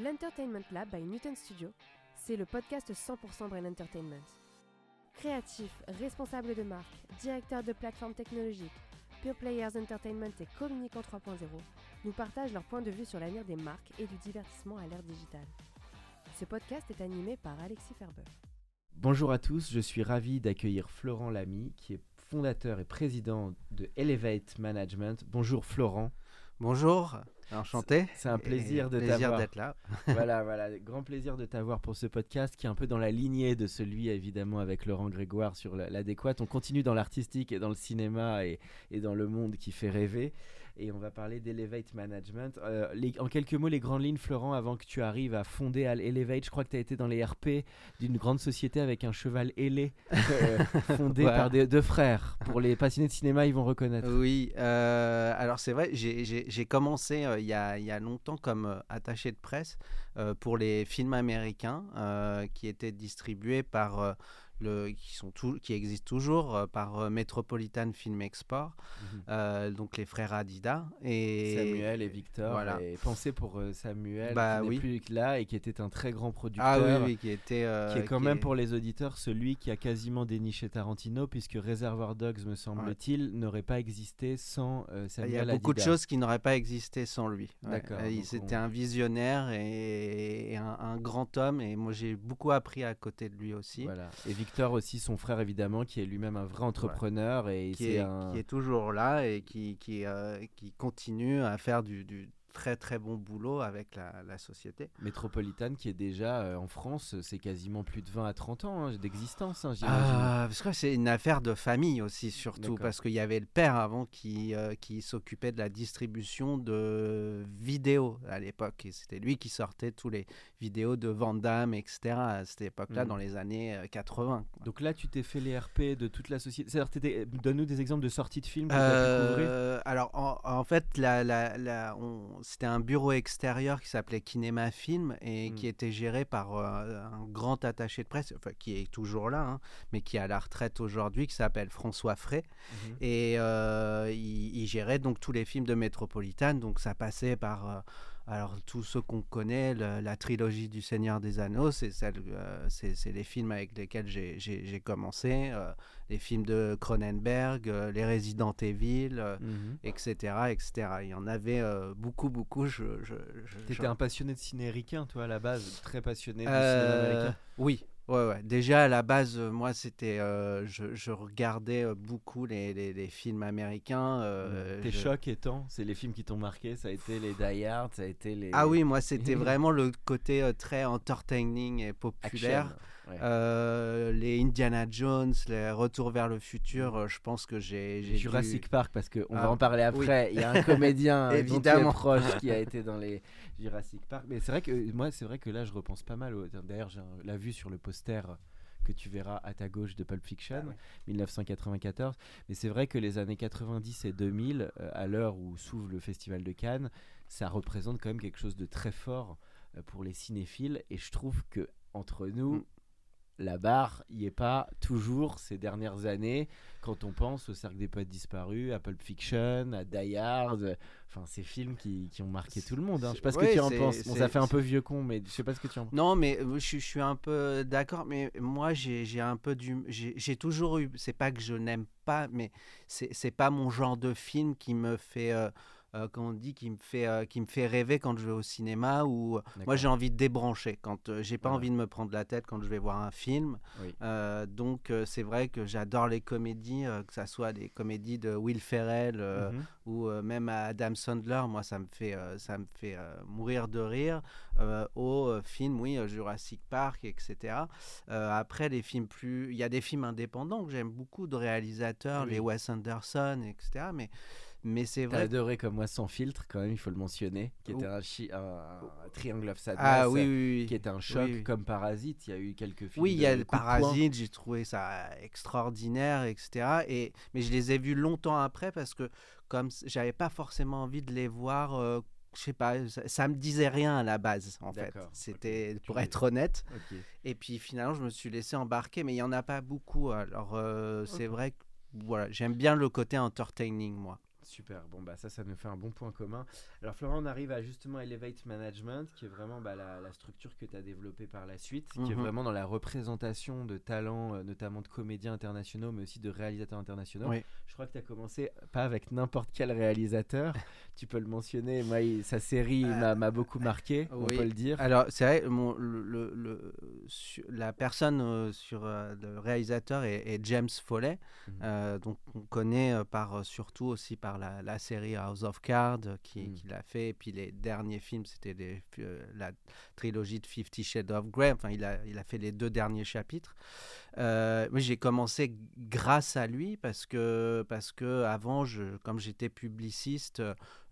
L'Entertainment Lab by Newton Studio, c'est le podcast 100% Brain Entertainment. Créatifs, responsables de marque, directeurs de plateformes technologiques, Pure Players Entertainment et Communicant 3.0 nous partagent leur point de vue sur l'avenir des marques et du divertissement à l'ère digitale. Ce podcast est animé par Alexis Ferber. Bonjour à tous, je suis ravi d'accueillir Florent Lamy, qui est fondateur et président de Elevate Management. Bonjour Florent. Bonjour, enchanté. C'est un plaisir de plaisir t'avoir. d'être là. voilà, voilà, grand plaisir de t'avoir pour ce podcast qui est un peu dans la lignée de celui évidemment avec Laurent Grégoire sur la- l'adéquate. On continue dans l'artistique et dans le cinéma et, et dans le monde qui fait rêver. Et on va parler d'Elevate Management. Euh, les- en quelques mots, les grandes lignes, Florent, avant que tu arrives à fonder à Elevate, je crois que tu as été dans les RP d'une grande société avec un cheval ailé, euh, fondé Ouais. par des- deux frères. Pour les passionnés de cinéma, ils vont reconnaître. Oui, euh, alors c'est vrai, j'ai- commencé euh, il y, a, il y a longtemps comme attaché de presse pour les films américains qui étaient distribués par le, qui sont tou- qui existent toujours euh, par euh, Metropolitan Film Export, Mhm. euh, donc les frères Adida et Samuel et Victor. voilà. Et pensez pour Samuel, Bah qui n'est oui. plus là et qui était un très grand producteur. Ah oui, oui, qui était Qui est quand qui même est- pour les auditeurs celui qui a quasiment déniché Tarantino, puisque Reservoir Dogs, me semble-t-il, n'aurait pas existé sans euh, Il Samuel y a beaucoup de choses qui n'auraient pas existé sans lui. Ouais. D'accord, C'était on- un visionnaire et, et un, un grand homme. Et moi, j'ai beaucoup appris à côté de lui aussi. Voilà. Et Victor aussi, son frère évidemment, qui est lui-même un vrai entrepreneur et Qui est, un. qui est toujours là et qui, qui, euh, qui continue à faire du, du très très bon boulot avec la, la société. métropolitane qui est déjà euh, en France, c'est quasiment plus de 20 à 30 ans hein, d'existence, hein. Ah, parce que c'est une affaire de famille aussi, surtout, parce qu'il y avait le père avant qui, euh, qui s'occupait de la distribution de vidéos à l'époque. Et c'était lui qui sortait tous les vidéos de Van Damme, etc. à cette époque-là, Mhm. dans les années euh, 80. quoi. Donc là, tu t'es fait les RP de toute la société. C'est-à-dire, donne-nous des exemples de sorties de films que. Euh, alors, en, en fait, la, la- la- on- c'était un bureau extérieur qui s'appelait Kinema Film et qui était géré par euh, un grand attaché de presse, enfin, qui est toujours là, hein, mais qui est à la retraite aujourd'hui, qui s'appelle François Frey. Mhm. Et euh, il, il gérait donc tous les films de Métropolitan. Donc ça passait par euh, alors tous ceux qu'on connaît, le- la trilogie du Seigneur des Anneaux, c'est euh, les films avec lesquels j'ai- commencé, euh, les films de Cronenberg, euh, les Resident Evil. Mhm. etc., etc. Il y en avait beaucoup, beaucoup. Je, je, je- T'étais je- un passionné de ciné toi, à la base, très passionné Euh, cinéma américain. Oui, ouais, ouais. Déjà à la base, euh, moi, c'était, euh, je, je regardais euh, beaucoup les, les- les films américains. euh, Tes je- chocs étant, c'est les films qui t'ont marqué, ça a été les Die Hard, ça a été les. Ah oui, moi, c'était vraiment le côté euh, très entertaining et populaire. Action, ouais. Euh, les Indiana Jones, les Retours vers le futur, euh, je pense que j'ai. dû- Jurassic Park, parce qu'on va Ah, en parler oui. après. Il y a un comédien es Évidemment. proche qui a été dans les Jurassic Park. Mais c'est vrai que moi, c'est vrai que là, je repense pas mal. au- D'ailleurs, j'ai un- la vue sur le poster que tu verras à ta gauche de Pulp Fiction, Ah ouais. 1994. Mais c'est vrai que les années 90 et 2000, euh, à l'heure où s'ouvre le Festival de Cannes, ça représente quand même quelque chose de très fort euh, pour les cinéphiles. Et je trouve que entre nous, Mm. La barre y est pas toujours ces dernières années quand on pense au Cercle des Poètes Disparus, à Pulp Fiction, à Die Hard, enfin ces films qui, qui ont marqué tout le monde. hein. Je sais pas ce que tu en penses. Bon, ça fait un peu vieux con, mais je sais pas ce que tu en penses. Non, mais euh, je, je suis un peu d'accord, mais moi j'ai un peu du. J'ai toujours eu. C'est pas que je n'aime pas, mais c'est c'est pas mon genre de film qui me fait. euh, euh, on dit, qui me fait, euh, qui me fait rêver quand je vais au cinéma ou moi j'ai envie de débrancher quand euh, j'ai pas Voilà. envie de me prendre la tête quand je vais voir un film. Oui. Euh, donc euh, c'est vrai que j'adore les comédies, euh, que ça soit des comédies de Will Ferrell euh, Mhm. ou euh, même à Adam Sandler, moi ça me fait, euh, ça me fait euh, mourir de rire. Euh, au euh, film, oui, euh, Jurassic Park, etc. Euh, après, les films plus. Il y a des films indépendants que j'aime beaucoup de réalisateurs, Oui. les Wes Anderson, etc. Mais Mais c'est T'as vrai. adoré comme moi sans filtre quand même, il faut le mentionner, qui était Oh. un, chi- un, un Triangle of Sadness, Ah oui, oui, oui. qui était un choc comme Parasite. Il y a eu quelques films. Oui, il y a le. Parasite, j'ai trouvé ça extraordinaire, etc. Et, mais je les ai vus longtemps après parce que comme j'avais pas forcément envie de les voir, euh, je sais pas, ça, ça me disait rien à la base en fait. C'était pour être honnête. Et puis finalement, je me suis laissé embarquer, mais il y en a pas beaucoup. Alors euh, c'est vrai que voilà, j'aime bien le côté entertaining moi. Super, bon bah ça, ça nous fait un bon point commun. Alors Florent, on arrive à justement Elevate Management, qui est vraiment bah, la, la structure que tu as développée par la suite, qui est Mhm. vraiment dans la représentation de talents, euh, notamment de comédiens internationaux, mais aussi de réalisateurs internationaux. Oui. Je crois que tu as commencé pas avec n'importe quel réalisateur, tu peux le mentionner, moi il- sa série Euh, m'a- beaucoup marqué, on oui. peut le dire. Alors, c'est vrai, mon- le, le- la personne euh, sur le réalisateur est, est James Foley, Mhm. euh, donc on connaît par, surtout aussi par la, la série House of Cards euh, qui, qu'il a fait, et puis les derniers films, c'était euh, la trilogie de Fifty Shades of Grey, enfin il a, il a fait les deux derniers chapitres. Euh, moi j'ai commencé grâce à lui parce que, parce que avant, je, comme j'étais publiciste,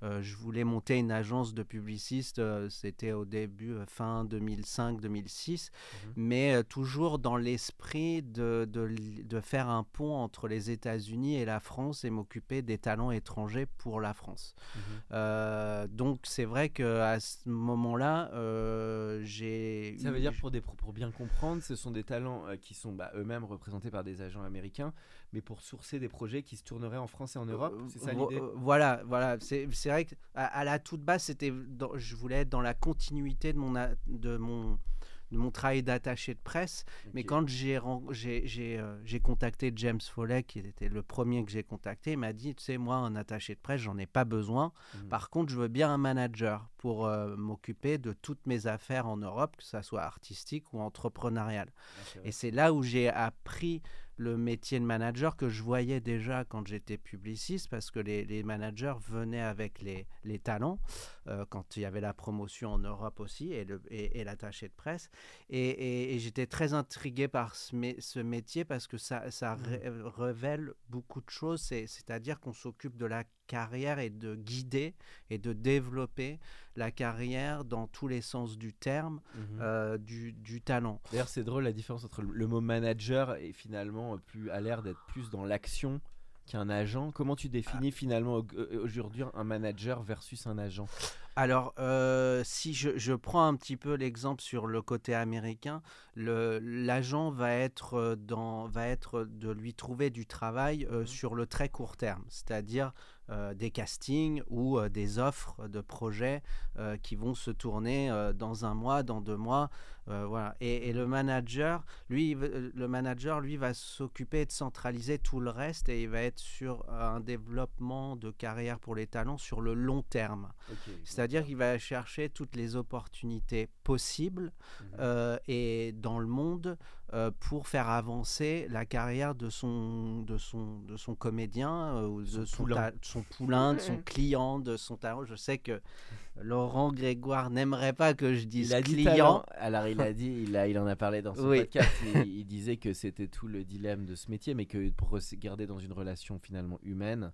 euh, je voulais monter une agence de publicistes, euh, c'était au début, euh, fin 2005-2006, Mhm. mais toujours dans l'esprit de, de li- de faire un pont entre les États-Unis et la France et m'occuper des talents étrangers pour la France. Mhm. Donc c'est vrai qu'à ce moment-là, j'ai... Ça eu- veut dire pour, des, pro- pour bien comprendre, ce sont des talents qui sont bah, eux-mêmes représentés par des agents américains, mais pour sourcer des projets qui se tourneraient en France et en Europe, c'est ça l'idée euh, Voilà, voilà. C'est vrai qu'à à la toute base, c'était, je voulais être dans la continuité de mon, de mon, de mon travail d'attaché de presse. Mais quand j'ai euh, contacté James Foley, qui était le premier que j'ai contacté, il m'a dit, tu sais, moi, un attaché de presse, j'en ai pas besoin. Mhm. Par contre, je veux bien un manager pour euh, m'occuper de toutes mes affaires en Europe, que ça soit artistique ou entrepreneurial. Ah, vrai. Et c'est là où j'ai appris le métier de manager que je voyais déjà quand j'étais publiciste, parce que les, les managers venaient avec les, les talents, euh, quand il y avait la promotion en Europe aussi, et, le- et, et l'attaché de presse. Et, et- et j'étais très intrigué par ce, mé- ce métier, parce que ça, ça ré- révèle beaucoup de choses, c'est- c'est-à-dire qu'on s'occupe de la carrière et de guider et de développer la carrière dans tous les sens du terme, Mhm. euh, du, du talent. D'ailleurs, c'est drôle la différence entre le, mot manager et finalement euh, plus a l'air d'être plus dans l'action qu'un agent. Comment tu définis finalement au- euh, aujourd'hui un manager versus un agent? Alors, euh, si je, je prends un petit peu l'exemple sur le côté américain, l'agent va être dans, va être de lui trouver du travail euh, Mhm. sur le très court terme, c'est-à-dire euh, des castings ou euh, des offres de projets euh, qui vont se tourner dans un mois, dans deux mois, voilà. Et, et le manager, lui, le manager, lui, va s'occuper de centraliser tout le reste et il va être sur un développement de carrière pour les talents sur le long terme. C'est-à-dire qu'il va chercher toutes les opportunités possibles Mhm. euh, et dans le monde euh, pour faire avancer la carrière de son, de son, de son comédien, euh, ou de Son son, poulain. ta- de son poulain, de son client, de son talent. Je sais que Laurent Grégoire n'aimerait pas que je dise Il a client. talent. Alors il a dit, il, a, il en a parlé dans son Oui. podcast. il, il disait que c'était tout le dilemme de ce métier, mais que pour se garder dans une relation finalement humaine,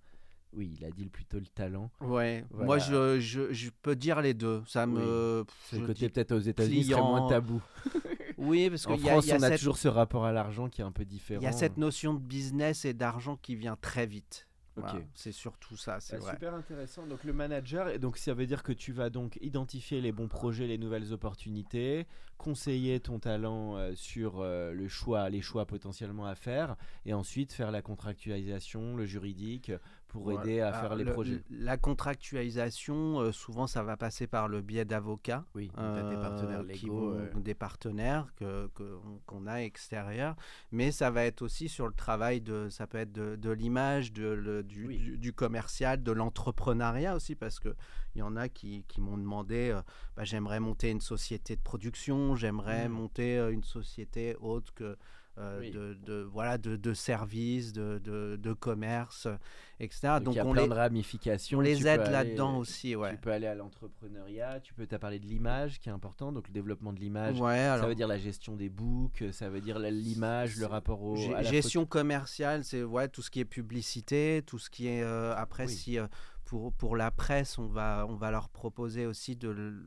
oui, il a dit plutôt le talent. Ouais, Voilà. moi je, je, je peux dire les deux. Ça Oui. me. C'est le côté peut-être aux États-Unis serait moins tabou. Oui, parce En qu'il y a, France, il y a on a cette- toujours ce rapport à l'argent qui est un peu différent. Il y a cette notion de business et d'argent qui vient très vite. Ok. Voilà, c'est surtout ça, c'est Bah, vrai. Super intéressant. Donc le manager, donc ça veut dire que tu vas donc identifier les bons projets, les nouvelles opportunités, conseiller ton talent euh, sur euh, le choix, les choix potentiellement à faire, et ensuite faire la contractualisation, le juridique, pour Voilà. aider à Alors, faire les le- projets. La contractualisation, euh, souvent, ça va passer par le biais d'avocats. Oui, partenaires euh, qui légaux. vont- euh, des partenaires que, que- qu'on a extérieurs, mais ça va être aussi sur le travail de, ça peut être de, de l'image, du, Oui. du- du commercial, de l'entrepreneuriat aussi, parce que il y en a qui, qui m'ont demandé, bah, j'aimerais monter une société de production, j'aimerais Mm. monter une société autre que euh, de, de, voilà, de, de services, de, de, commerce, etc. Donc, il y a on plein les, de ramifications. on les aide là-dedans aussi, ouais. Tu peux aller à l'entrepreneuriat, tu peux t'as parlé de l'image qui est important, donc le développement de l'image. Ouais, Ça veut dire la gestion des books, ça veut dire l'image, le rapport au. Gé- à la gestion commerciale, c'est ouais, tout ce qui est publicité, tout ce qui est euh, après Oui. si euh, pour, pour la presse, on va on va leur proposer aussi de-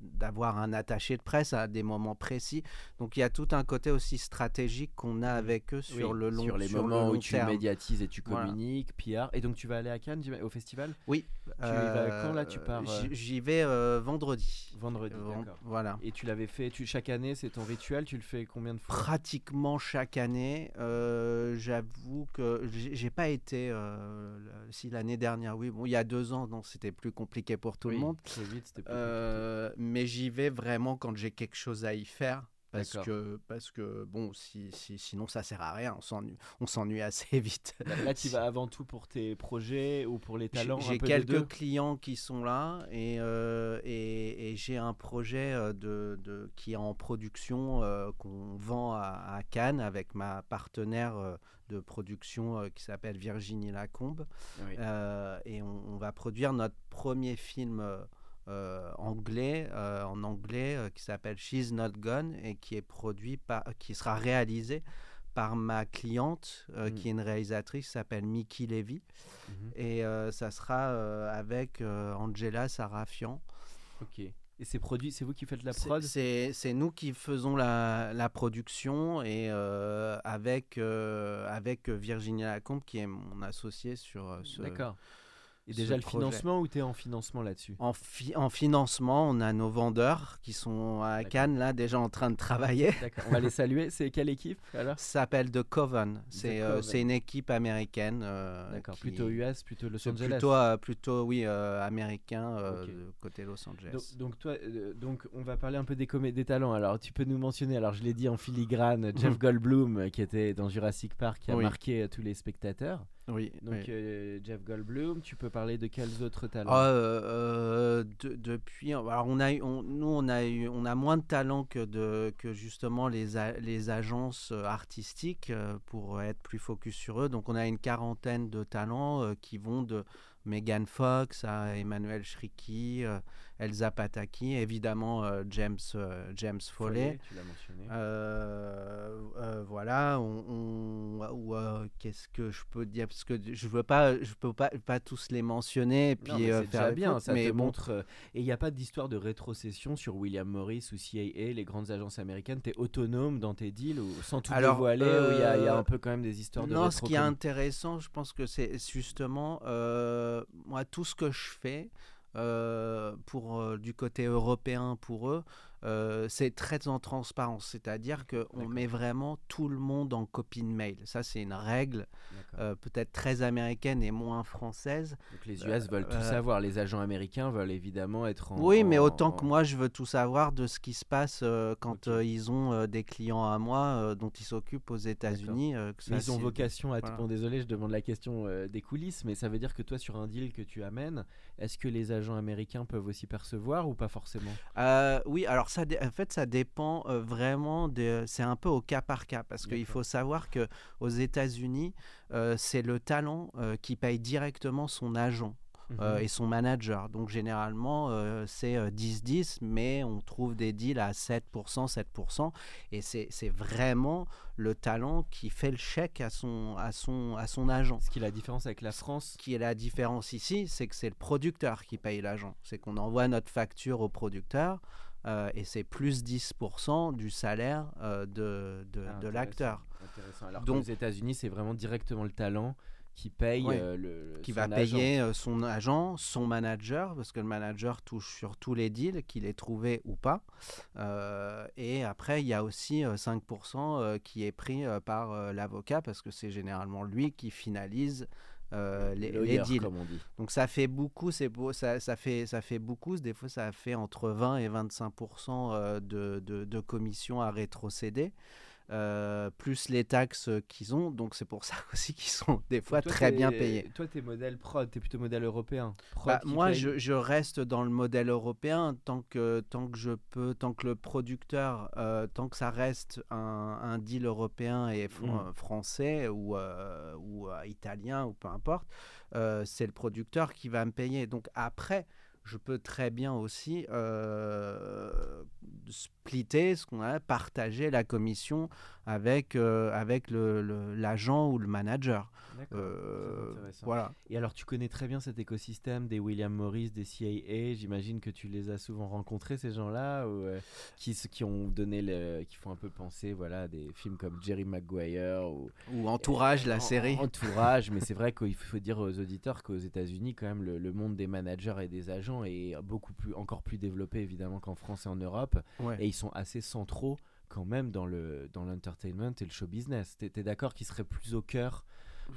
d'avoir un attaché de presse à des moments précis. Donc il y a tout un côté aussi stratégique qu'on a avec eux sur Oui, le long sur les sur le moments où tu terme. médiatises et tu Voilà. communiques, PR. Et donc tu vas aller à Cannes, au festival? Oui. Tu y vas quand, là, tu pars, euh? j'y- J'y vais euh, vendredi. vendredi. D'accord. Voilà. Et tu l'avais fait, tu, chaque année, c'est ton rituel, tu le fais combien de fois? Pratiquement chaque année, euh, j'avoue que j'ai pas été. euh, si l'année dernière, oui, bon, il y a deux ans, non, c'était plus compliqué pour tout Oui, le monde. C'était plus Euh, mais j'y vais vraiment quand j'ai quelque chose à y faire. Parce que, parce que, bon, si, si- sinon ça sert à rien, on s'ennuie, on s'ennuie assez vite. Là, tu vas avant tout pour tes projets ou pour les talents J'ai quelques clients qui sont là et, euh, et, et j'ai un projet euh, de, de- qui est en production euh, qu'on vend à, à Cannes avec ma partenaire de production qui s'appelle Virginie Lacombe. Oui. Euh, et on, on va produire notre premier film anglais, euh, en anglais, euh, qui s'appelle She's Not Gone et qui est produit par, qui sera réalisé par ma cliente, euh, Mm. qui est une réalisatrice, qui s'appelle Mickey Levy. Mhm. Et euh, ça sera euh, avec euh, Angela Sarafian. Ok. Et c'est produit, c'est vous qui faites la prod? C'est nous qui faisons la, la production et euh, avec, euh, avec Virginie Lacombe, qui est mon associé sur euh, ce, D'accord. Et déjà le projet. financement ou tu es en financement là-dessus? En, fi- en financement, on a nos vendeurs qui sont à. Cannes, là, déjà en train de travailler. On va les saluer. C'est quelle équipe alors? Ça s'appelle The Coven. C'est euh, une équipe américaine. euh, D'accord. Plutôt US, plutôt Los Angeles. Plutôt, euh, plutôt, oui, américain, côté Los Angeles. Donc, donc toi, donc on va parler un peu des des talents. Alors tu peux nous mentionner. Alors je l'ai dit en filigrane, Jeff Goldblum qui était dans Jurassic Park, qui a Oui. marqué tous les spectateurs. Oui, Donc oui. euh, Jeff Goldblum. Tu peux parler de quels autres talents? Ah, euh, euh, de- depuis, alors on a, eu- on- nous on a eu, on a moins de talent que de, que justement les, a- les agences artistiques pour être plus focus sur eux. Donc on a une quarantaine de talents euh, qui vont de Megan Fox à Emmanuel euh, Elsa Pataki, évidemment euh, James, euh, James Foley. tu l'as mentionné. Euh, euh, voilà, on, qu'est-ce que je peux dire? Parce que je veux pas, je peux pas, pas tous les mentionner et puis Non, mais c'est faire déjà bien, ça mais te bon, montre. et il n'y a pas d'histoire de rétrocession sur William Morris ou CIA, les grandes agences américaines. Tu es autonome dans tes deals ou sans tout Alors, dévoiler, il y, a- il y a un peu quand même des histoires de Non, ce qui est intéressant, je pense que c'est justement moi tout ce que je fais pour euh, du côté européen pour eux, euh, c'est très en transparence, c'est-à-dire que on D'accord. met vraiment tout le monde en copie de mail. Ça, c'est une règle euh, peut-être très américaine et moins française. Donc les US veulent tout euh, savoir. Les agents américains veulent évidemment être en. Oui, mais autant en- que moi, je veux tout savoir de ce qui se passe euh, quand euh, ils ont euh, des clients à moi euh, dont ils s'occupent aux États-Unis. euh, ils ont vocation à. voilà. Bon, désolé, je demande la question euh, des coulisses, mais ça veut dire que toi, sur un deal que tu amènes, est-ce que les agents américains peuvent aussi percevoir ou pas forcément? Euh, oui, alors ça, en fait, ça dépend vraiment. De, c'est un peu au cas par cas parce qu'il faut savoir que aux États-Unis, c'est le talent qui paye directement son agent. euh, Mhm. et son manager. Donc généralement, euh, c'est euh, 10-10, mais on trouve des deals à 7%, 7%. Et c'est c'est vraiment le talent qui fait le chèque à son, à son, à son agent. Ce qui est la différence avec la France. Ce qui est la différence ici, c'est que c'est le producteur qui paye l'agent. C'est qu'on envoie notre facture au producteur euh, et c'est plus 10% du salaire euh, de, de, Ah, de l'acteur. Alors Donc- qu'aux États-Unis, c'est vraiment directement le talent qui paye euh, le, qui va agent. payer euh, son agent, son manager, parce que le manager touche sur tous les deals, qu'il ait trouvé ou pas. Euh, et après, il y a aussi euh, 5% euh, qui est pris par l'avocat, parce que c'est généralement lui qui finalise euh, les, deals. comme on dit. Donc ça fait beaucoup, c'est beau, ça, ça, fait, ça fait beaucoup. Des fois, ça fait entre 20 et 25% euh, de, de, de commissions à rétrocéder. Euh, plus les taxes qu'ils ont. Donc c'est pour ça aussi qu'ils sont des fois Toi, très bien payés. Toi, t'es modèle prod, t'es plutôt modèle européen. Bah, moi, je, je reste dans le modèle européen tant que, tant que je peux, tant que le producteur, euh, tant que ça reste un, un deal européen et fr- Mm. euh, français ou, euh, ou italien ou peu importe, c'est le producteur qui va me payer. Donc après, je peux très bien aussi euh, splitter, ce qu'on a partager la commission avec, euh, avec le- le- l'agent ou le manager. Euh, voilà. Et alors, tu connais très bien cet écosystème des William Morris, des CIA. J'imagine que tu les as souvent rencontrés, ces gens-là, euh, qui, qui ont donné le, qui font un peu penser, voilà, à des films comme Jerry Maguire ou Ou entourage, la en- série. en- Entourage, mais c'est vrai qu'il faut dire aux auditeurs qu'aux États-Unis, quand même, le, le monde des managers et des agents est beaucoup plus, encore plus développé évidemment qu'en France et en Europe, Ouais. et ils sont assez centraux quand même dans le dans l'entertainment et le show business. T'es t'es d'accord qu'ils seraient plus au cœur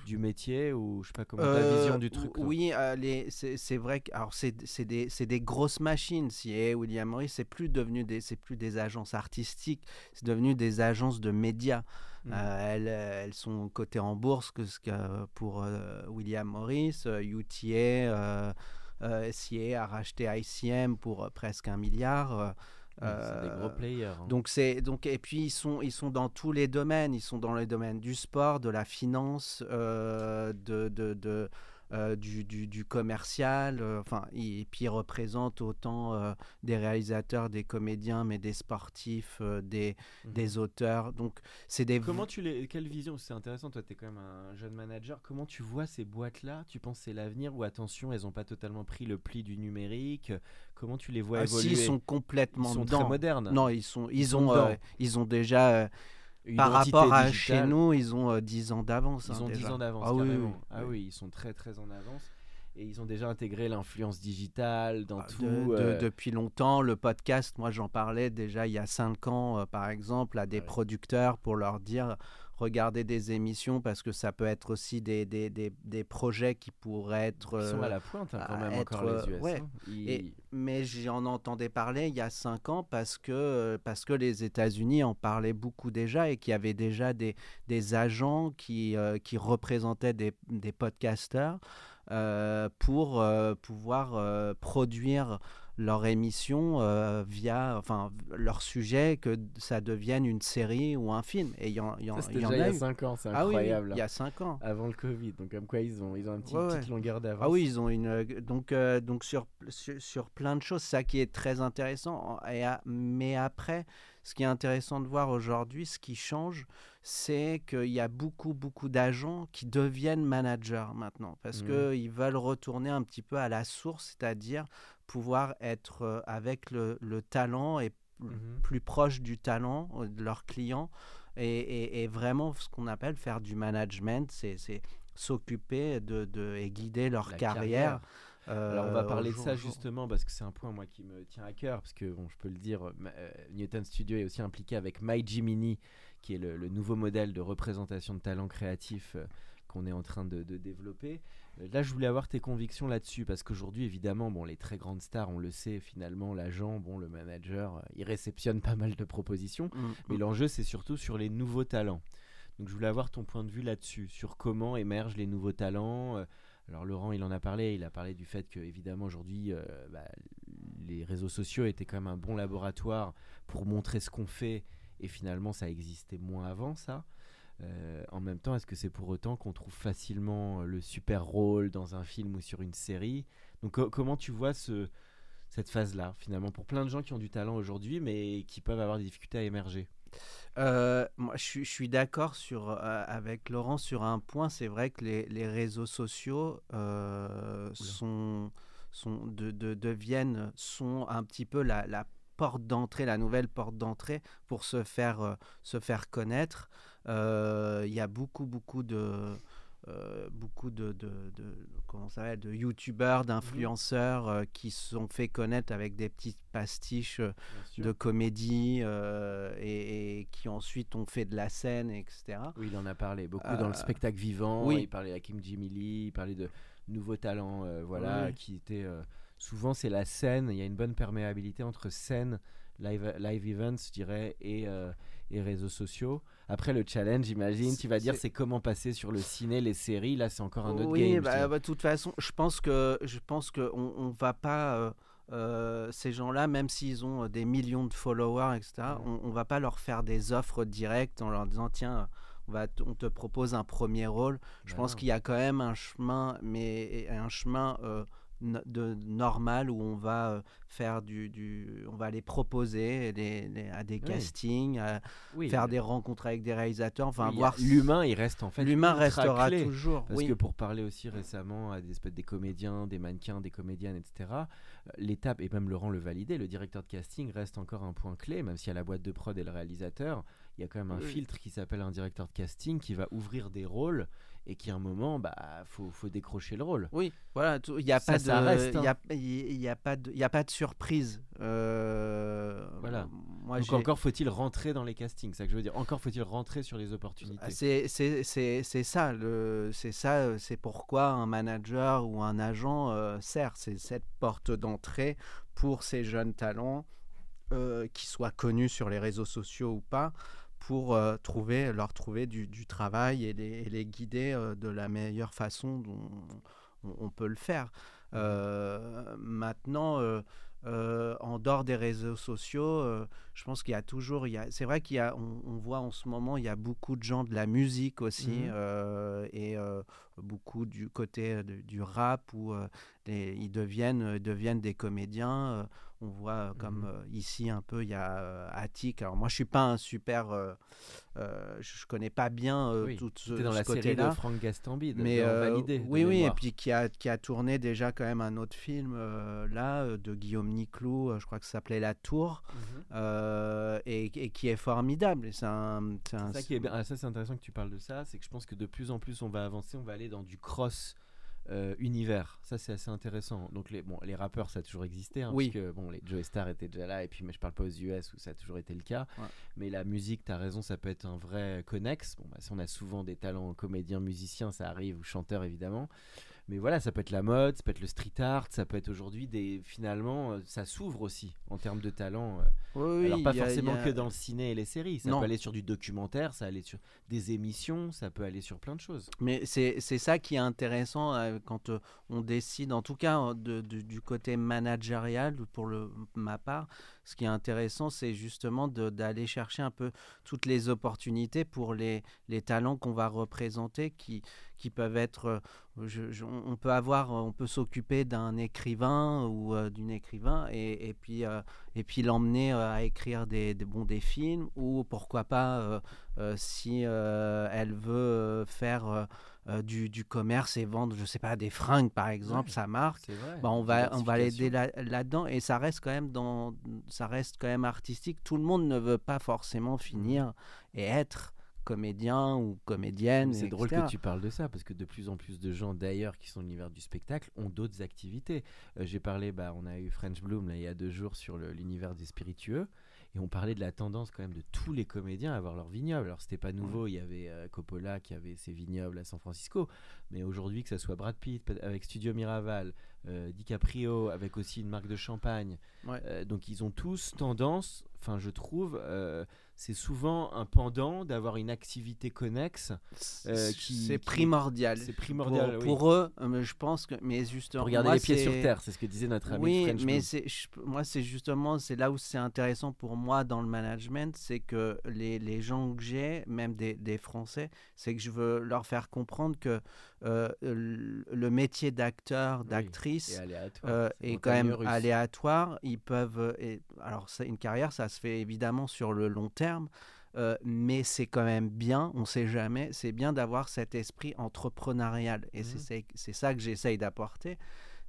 du métier ou je sais pas comment ta Euh, vision du truc Oui, euh, c'est vrai que alors c'est des, des grosses machines. Si et William Morris, c'est plus devenu des c'est plus des agences artistiques, c'est devenu des agences de médias. Mhm. Euh, elles, elles sont cotées en bourse que ce que pour euh, William Morris, euh, UTA, euh, euh, SIA a racheté ICM pour euh, presque un milliard. Euh, des euh, gros players. hein. donc c'est donc et puis ils sont ils sont dans tous les domaines. Ils sont dans les domaines du sport, de la finance, euh, de, de, de, euh, du, du, du commercial. euh, enfin et puis ils représentent autant euh, des réalisateurs, des comédiens, mais des sportifs, des, Mhm. des auteurs. Donc c'est des Comment tu les quelle vision c'est intéressant toi tu es quand même un jeune manager comment tu vois ces boîtes là tu penses c'est l'avenir ou attention elles ont pas totalement pris le pli du numérique? Comment tu les vois Ah, si, évoluer? ils sont complètement Ils sont dedans. très modernes Non, ils sont ils, Ils sont ont euh, ils ont déjà euh, par rapport à chez nous, ils ont euh, 10 ans d'avance. Ils hein, ont 10 déjà. ans d'avance, Ah oui, oui, ah oui, ils sont très très en avance. Et ils ont déjà intégré l'influence digitale dans Ah, tout. de- de- euh, depuis longtemps, le podcast, moi j'en parlais déjà il y a 5 ans, euh, par exemple, à des Ouais. producteurs pour leur dire regardez des émissions parce que ça peut être aussi des, des, des, des projets qui pourraient être. Ils sont euh, à la pointe hein, quand même encore les US. euh, ouais. hein. Ils- Et- mais j'en entendais parler il y a 5 ans parce que, euh, parce que les États-Unis en parlaient beaucoup déjà et qu'il y avait déjà des, des agents qui, euh, qui représentaient des, des podcasters euh, pour euh, pouvoir euh, produire leur émission euh, via enfin leur sujet que ça devienne une série ou un film et il y en, y en, Ça, c'était il y en déjà il y a a eu. 5 ans, c'est ah oui, incroyable. il y a 5 ans Avant le Covid, donc comme quoi ils ont, ils ont un petit, Ouais, petite ouais. longueur d'avance. Ah oui, ils ont une euh, donc euh, donc sur, sur sur plein de choses, ça qui est très intéressant. Et à- mais après, ce qui est intéressant de voir aujourd'hui, ce qui change, c'est qu'il y a beaucoup beaucoup d'agents qui deviennent managers maintenant parce Mhm. que ils veulent retourner un petit peu à la source, c'est-à-dire pouvoir être euh, avec le, le talent et Mhm. plus proche du talent euh, de leurs clients et, et- et vraiment ce qu'on appelle faire du management, c'est s'occuper de, de- et guider leur carrière. Alors on va euh, parler de ça justement parce que c'est un point moi qui me tient à cœur parce que bon je peux le dire ma- euh, Newton Studio est aussi impliqué avec MyGimini qui est le, le nouveau modèle de représentation de talent créatif euh, qu'on est en train de, de développer. Euh, Là je voulais avoir tes convictions là-dessus parce qu'aujourd'hui évidemment bon les très grandes stars on le sait finalement l'agent bon le manager euh, il réceptionne pas mal de propositions Mm, mais mm. l'enjeu c'est surtout sur les nouveaux talents. Donc je voulais avoir ton point de vue là-dessus, sur comment émergent les nouveaux talents. Euh, Alors Laurent, il en a parlé, il a parlé du fait que évidemment aujourd'hui, euh, bah, les réseaux sociaux étaient quand même un bon laboratoire pour montrer ce qu'on fait, et finalement ça existait moins avant ça. Euh, en même temps, est-ce que c'est pour autant qu'on trouve facilement le super rôle dans un film ou sur une série? Donc co- comment tu vois ce, cette phase-là finalement? Pour plein de gens qui ont du talent aujourd'hui, mais qui peuvent avoir des difficultés à émerger Euh, moi, je, suis- je suis d'accord sur, euh, avec Laurent sur un point. C'est vrai que les, les réseaux sociaux euh, sont, sont de, de- deviennent sont un petit peu la, la porte d'entrée, la nouvelle porte d'entrée pour se faire, se faire connaître. Il y a beaucoup, beaucoup de euh, beaucoup de, de, de- comment ça s'appelle, de youtubeurs, d'influenceurs euh, qui se sont fait connaître avec des petites pastiches euh, de comédie et, et qui ensuite ont fait de la scène, etc. Oui, il en a parlé beaucoup dans le spectacle vivant. oui. Il parlait à Kim Jimmy Lee, il parlait de nouveaux talents, voilà, Oui. qui étaient souvent c'est la scène. Il y a une bonne perméabilité entre scène, live, live events, je dirais, et, et réseaux sociaux. Après le challenge, j'imagine, tu vas dire c'est comment passer sur le ciné, les séries. Là, c'est encore un autre oui, game. bah, bah, de toute façon, je pense que je pense que on, va pas. euh, euh, ces gens-là, même s'ils ont euh, des millions de followers, etc., on, on va pas leur faire des offres directes en leur disant tiens, on, va t- on te propose un premier rôle. Je Bah pense qu'il y a quand même un chemin, mais un chemin euh, de normal où on va euh, faire du, du- on va les proposer à des Oui. castings, à Oui, faire des rencontres avec des réalisateurs, enfin oui, voir l'humain, il reste en fait. L'humain restera clé. toujours. Parce que pour parler aussi récemment à des, des comédiens, des mannequins, des comédiennes, etc., euh, l'étape, et même Laurent le validait, le directeur de casting reste encore un point clé, même si à la boîte de prod et le réalisateur, il y a quand même un filtre qui s'appelle un directeur de casting qui va ouvrir des rôles et qui à un moment, bah, faut, faut décrocher le rôle. Oui, voilà, il n'y a Ça, pas de, reste, y hein. a, y a pas de, il y a pas de surprise. Euh, Voilà. Moi, Donc encore faut-il rentrer dans les castings, c'est ça que je veux dire. Encore faut-il rentrer sur les opportunités. C'est, c'est, c'est, c'est ça, le, c'est ça, euh, c'est pourquoi un manager ou un agent euh, sert, c'est cette porte d'entrée pour ces jeunes talents, euh, qui soient connus sur les réseaux sociaux ou pas, pour euh, trouver, leur trouver du, du travail et les, et les guider euh, de la meilleure façon dont on, on peut le faire. Euh, maintenant, euh, euh, en dehors des réseaux sociaux, je pense qu'il y a toujours, il y a, c'est vrai qu'il y a, on, on voit en ce moment, il y a beaucoup de gens de la musique aussi euh, et beaucoup du côté de- du rap où les- ils deviennent, euh, deviennent des comédiens. On voit euh, comme Mhm. euh, ici un peu, il y a euh, Attic. Alors moi, je suis pas un super, euh, euh, je connais pas bien euh, Oui, tout ce, dans ce la série de Franck Gastambide, Mais Validé, oui, oui, et puis qui a, qui a tourné déjà quand même un autre film là de Guillaume Niclou, je crois que ça s'appelait La Tour, euh, et, et qui est formidable. C'est un, un- ça qui est bien. Ah, ça, c'est intéressant que tu parles de ça. C'est que je pense que de plus en plus, on va avancer, on va aller dans du cross. Euh, univers, ça c'est assez intéressant. Donc les, bon, les rappeurs ça a toujours existé, hein, Oui. parce que bon, les Joe Star étaient déjà là, et puis mais je parle pas aux US où ça a toujours été le cas. Ouais. Mais la musique, tu as raison, ça peut être un vrai connexe. Bon, bah, si on a souvent des talents comédiens, musiciens, ça arrive, ou chanteurs évidemment. Mais voilà, ça peut être la mode, ça peut être le street art, ça peut être aujourd'hui des. Finalement, euh, ça s'ouvre aussi en termes de talent. euh, Oui, oui, alors pas a- forcément a- que dans le ciné et les séries, ça Non. peut aller sur du documentaire, ça peut aller sur des émissions, ça peut aller sur plein de choses. Mais c'est ça qui est intéressant euh, quand on décide, en tout cas de- de- du côté managérial, pour le, ma part, ce qui est intéressant, c'est justement d'aller chercher un peu toutes les opportunités pour les, les talents qu'on va représenter, qui, qui peuvent être, euh, je- je- on peut avoir, euh, on peut s'occuper d'un écrivain ou euh, d'une écrivain et, et puis, euh, et puis l'emmener à écrire des, des, bon, des films ou pourquoi pas si elle veut faire du, du commerce et vendre, je sais pas, des fringues par exemple, Ouais. sa marque. Bah, on va on va l'aider là, là-dedans et ça reste quand même dans ça reste quand même artistique. Tout le monde ne veut pas forcément finir et être comédien ou comédienne. C'est drôle que tu parles de ça parce que de plus en plus de gens d'ailleurs qui sont dans l'univers du spectacle ont d'autres activités. Euh, J'ai parlé, bah, on a eu French Bloom là, il y a deux jours sur l'univers des spiritueux et on parlait de la tendance quand même de tous les comédiens à avoir leur vignoble. Alors c'était pas nouveau, il y avait euh, Coppola qui avait ses vignobles à San Francisco, mais aujourd'hui que ça soit Brad Pitt avec Studio Miraval, euh, DiCaprio avec aussi une marque de champagne, Ouais. euh, donc ils ont tous tendance, enfin je trouve, c'est souvent un pendant d'avoir une activité connexe. euh, qui- c'est primordial. C'est primordial. pour, oui. pour eux, euh, je pense que mais justement Pour garder moi, les pieds sur terre, c'est ce que disait notre ami Oui, French mais c'est, moi, c'est justement, c'est là où c'est intéressant pour moi dans le management, c'est que les, les gens que j'ai, même des, des Français, c'est que je veux leur faire comprendre que euh, le métier d'acteur, d'actrice, euh, est quand même russe. aléatoire. Ils peuvent. euh, et- alors, une carrière, ça se fait évidemment sur le long terme. euh, mais c'est quand même bien, on ne sait jamais, c'est bien d'avoir cet esprit entrepreneurial. Et c'est c'est ça que j'essaye d'apporter.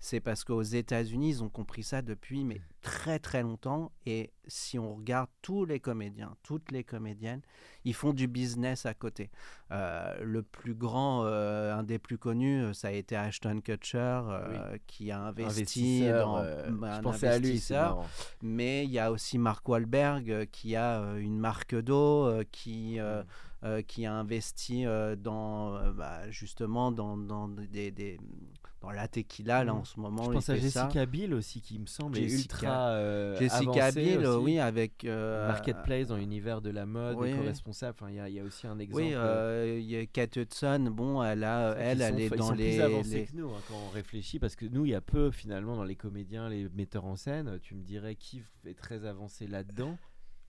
C'est parce qu'aux États-Unis, ils ont compris ça depuis mais très très longtemps. Et si on regarde tous les comédiens, toutes les comédiennes, ils font du business à côté. Euh, le plus grand, euh, un des plus connus, euh, ça a été Ashton Kutcher, euh, qui a investi dans bah, je pensais à lui. Mais il y a aussi Mark Wahlberg qui a une marque d'eau, qui, euh, euh, qui a investi euh, dans, euh, bah, justement dans, dans des, des- dans la tequila là en ce moment. Je pense à. Jessica Biel aussi, qui me semble est ultra Jessica Biel, oui, avec Marketplace dans l'univers de la mode, oui, éco-responsable. Enfin, il y, y a aussi un exemple. Oui, il y a Kate Hudson, bon, elle a, elle, sont elle est ils dans sont les, plus avancés les- que nous hein, quand on réfléchit parce que nous il y a peu finalement dans les comédiens les metteurs en scène tu me dirais qui est très avancé là-dedans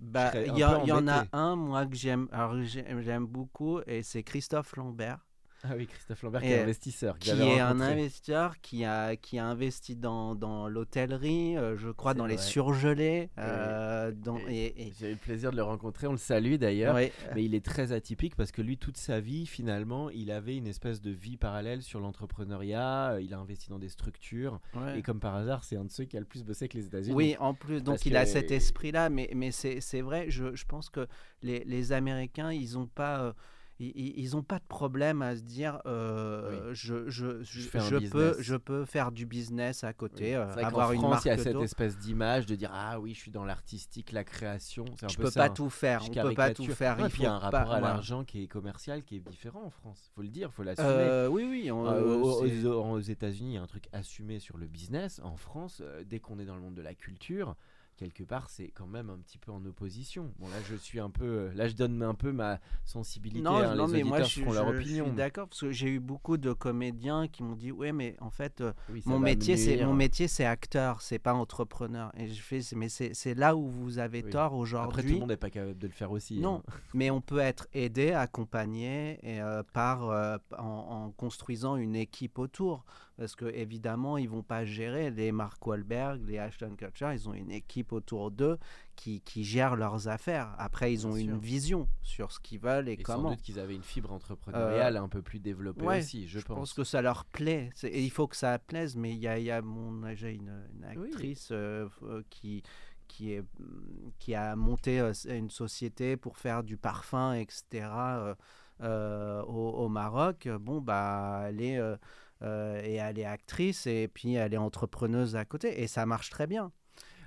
Bah, il y, y en a un, moi, que j'aime, alors j'aime j'aime beaucoup, et c'est Christophe Lambert, ah oui Christophe Lambert Et, qui est investisseur que qui est un investisseur qui a, qui a investi dans, dans l'hôtellerie, euh, je crois, dans les surgelés. euh, Et- j'ai eu le plaisir de le rencontrer on le salue d'ailleurs mais il est très atypique parce que lui toute sa vie finalement il avait une espèce de vie parallèle sur l'entrepreneuriat euh, il a investi dans des structures ouais. et comme par hasard c'est un de ceux qui a le plus bossé avec les États-Unis Oui, en plus, donc il a que- cet esprit-là, mais, mais c'est c'est vrai, je, je pense que les, les Américains, ils n'ont pas... euh, ils- ils ils ont pas de problème à se dire euh, je, je, je, peux, business. je peux faire du business à Oui. côté, euh, avoir une France, marque il y a cette espèce d'image de dire ah oui, je suis dans l'artistique, la création. Un Je peu peux ça, pas hein. tout faire, Je on peut pas tout faire. Ouais, il puis y a un pas- rapport à l'argent qui est commercial, qui est différent en France. Faut le dire, faut l'assumer. Euh, oui, oui. on- Euh, aux, c'est- aux- aux États-Unis, il y a un truc assumé sur le business. En France, euh, dès qu'on est dans le monde de la culture, quelque part, c'est quand même un petit peu en opposition. Bon, là, je suis un peu. euh, Là, je donne un peu ma sensibilité. Non, hein, non, les mais moi je leur je- je suis opinion. d'accord parce que j'ai eu beaucoup de comédiens qui m'ont dit ouais mais en fait euh, Oui, mon métier c'est mon métier c'est acteur c'est pas entrepreneur et je fais mais c'est c'est là où vous avez Oui. tort Après, tout aujourd'hui le monde n'est pas capable de le faire aussi. Non, hein. mais on peut être aidé, accompagné et, euh, par, euh, en, en construisant une équipe autour. Parce que évidemment, ils vont pas gérer les Mark Wahlberg, les Ashton Kutcher, ils ont une équipe autour d'eux qui, qui gère leurs affaires. Après, ils Bien ont sûr. une vision sur ce qu'ils veulent et, Et sans comment. doute qu'ils avaient une fibre entrepreneuriale un peu plus développée ouais, aussi, je, Je pense que ça leur plaît. Et il faut que ça plaise, mais il y a, y a mon, j'ai une, une actrice euh, euh, qui, qui, est, mm, qui a monté euh, une société pour faire du parfum, etc. euh, euh, au, au Maroc. Bon, bah, elle est, euh, euh, et elle est actrice et puis elle est entrepreneuse à côté et ça marche très bien.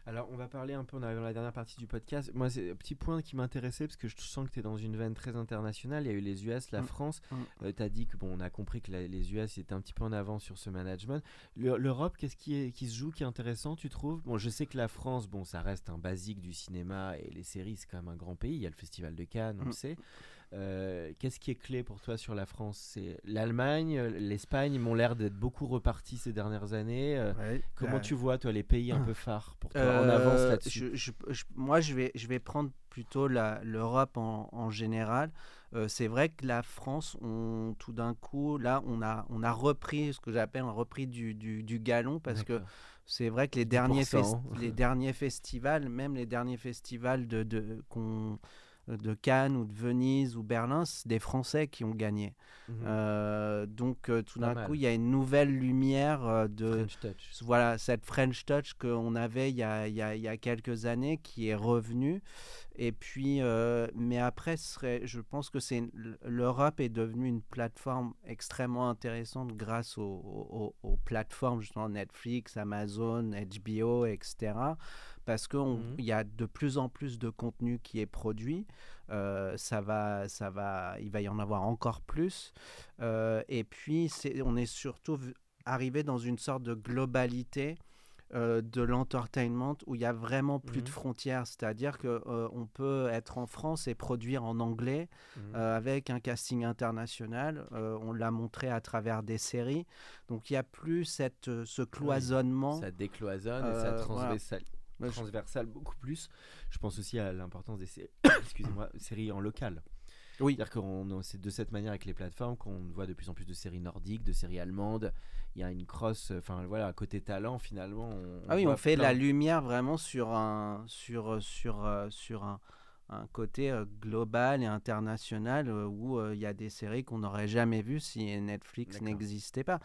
Alors, on va parler un peu, on arrive dans la dernière partie du podcast. Moi, c'est un petit point qui m'intéressait parce que je sens que tu es dans une veine très internationale. Il y a eu les US, la Mm. France. Mm. tu as dit que, bon, on a compris que la- les US étaient un petit peu en avance sur ce management. Le- L'Europe, qu'est-ce qui, est, qui se joue qui est intéressant, tu trouves? Bon, je sais que la France, bon, ça reste un basique du cinéma et les séries, c'est quand même un grand pays. Il y a le Festival de Cannes, on le Mm. sait. Euh, Qu'est-ce qui est clé pour toi sur la France? C'est l'Allemagne, l'Espagne, m'ont l'air d'être beaucoup repartis ces dernières années. Euh, Comment Euh, tu vois, toi, les pays un peu phares pour toi en Euh, avance là-dessus? je- je- je- moi, je vais, je vais prendre plutôt l'Europe en, en général. Euh, c'est vrai que la France, on, tout d'un coup, là, on a, on a repris ce que j'appelle un repris du, du, du galon parce que c'est vrai que les derniers, 10%. les derniers festivals, même les derniers festivals de, de, qu'on- de Cannes ou de Venise ou Berlin, c'est des Français qui ont gagné. Mhm. Euh, donc, euh, tout d'un coup, il y a une nouvelle lumière euh, de, French Touch. voilà, cette French touch qu'on avait il y, a, il y a- il y a quelques années qui est revenue. Et puis, euh, mais après, serait, je pense que c'est l'Europe est devenue une plateforme extrêmement intéressante grâce aux, aux- aux plateformes, justement Netflix, Amazon, HBO, etc. Parce qu'il Mhm. y a de plus en plus de contenu qui est produit. Euh, ça va, ça va, il va y en avoir encore plus. Euh, et puis, on est surtout arrivé dans une sorte de globalité euh, de l'entertainment où il y a vraiment plus de Mhm. frontières. C'est-à-dire que euh, on peut être en France et produire en anglais euh, avec un casting international. On l'a montré à travers des séries. Donc il n'y a plus cette, ce cloisonnement. Ça décloisonne et ça transversal, Moi, je- transversal beaucoup plus. Je pense aussi à l'importance des sé- excusez-moi, séries en local. Oui. C'est-à-dire que c'est de cette manière avec les plateformes qu'on voit de plus en plus de séries nordiques, de séries allemandes. Il y a une crosse, enfin voilà, côté talent finalement. On, Ah oui, on fait plein la lumière vraiment sur un, sur, sur, euh, sur un, un côté euh, global et international euh, où euh, il y a des séries qu'on n'aurait jamais vues si Netflix n'existait pas.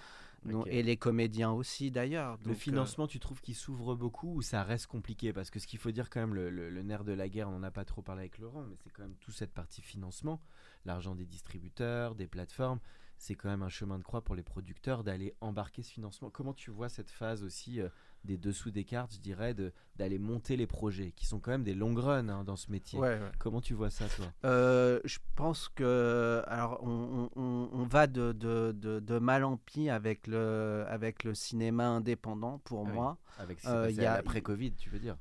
Donc- et les comédiens aussi d'ailleurs. Le financement, tu trouves qu'il s'ouvre beaucoup ou ça reste compliqué? Parce que ce qu'il faut dire quand même, le, le- le nerf de la guerre, on n'en a pas trop parlé avec Laurent, mais c'est quand même toute cette partie financement, l'argent des distributeurs, des plateformes. C'est quand même un chemin de croix pour les producteurs d'aller embarquer ce financement. Comment tu vois cette phase aussi des dessous des cartes, je dirais, d'aller monter les projets, qui sont quand même des long runs hein, dans ce métier. Comment tu vois ça, toi? Euh, Je pense que, alors, on, on, va de, de, de, mal en pis avec le, avec le cinéma indépendant, pour ah moi. Avec euh, y a, après-Covid, tu veux dire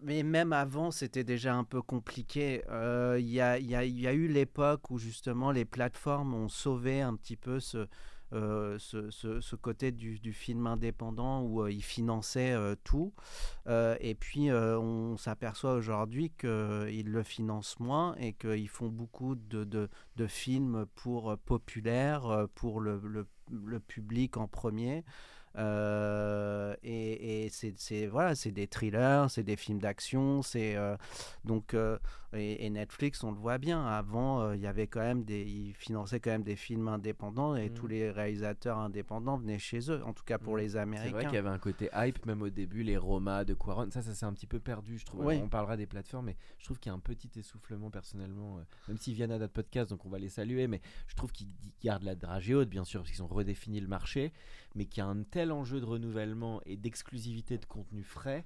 mais même avant, c'était déjà un peu compliqué. Euh, il y, a, y, a, y, a, eu l'époque où justement les plateformes ont sauvé un petit peu ce, euh, ce, côté du, film indépendant où euh, ils finançaient tout. et puis on s'aperçoit aujourd'hui qu'ils le financent moins et qu'ils font beaucoup de, films pour populaires, pour le public en premier. Euh, et, et c'est voilà, c'est des thrillers, c'est des films d'action, c'est euh, donc euh, et, Netflix, on le voit bien. Avant, il y avait quand même des, ils finançaient quand même des films indépendants et tous mmh. les réalisateurs indépendants venaient chez eux. En tout cas pour mmh. les Américains. C'est vrai qu'il y avait un côté hype même au début, les Roma de Quaron. Ça, ça s'est un petit peu perdu, je trouve. On parlera des plateformes, mais je trouve qu'il y a un petit essoufflement personnellement, même s'ils viennent à notre podcast, donc on va les saluer, mais je trouve qu'ils gardent la dragée haute, bien sûr, parce qu'ils ont redéfini le marché mais qui a un tel enjeu de renouvellement et d'exclusivité de contenu frais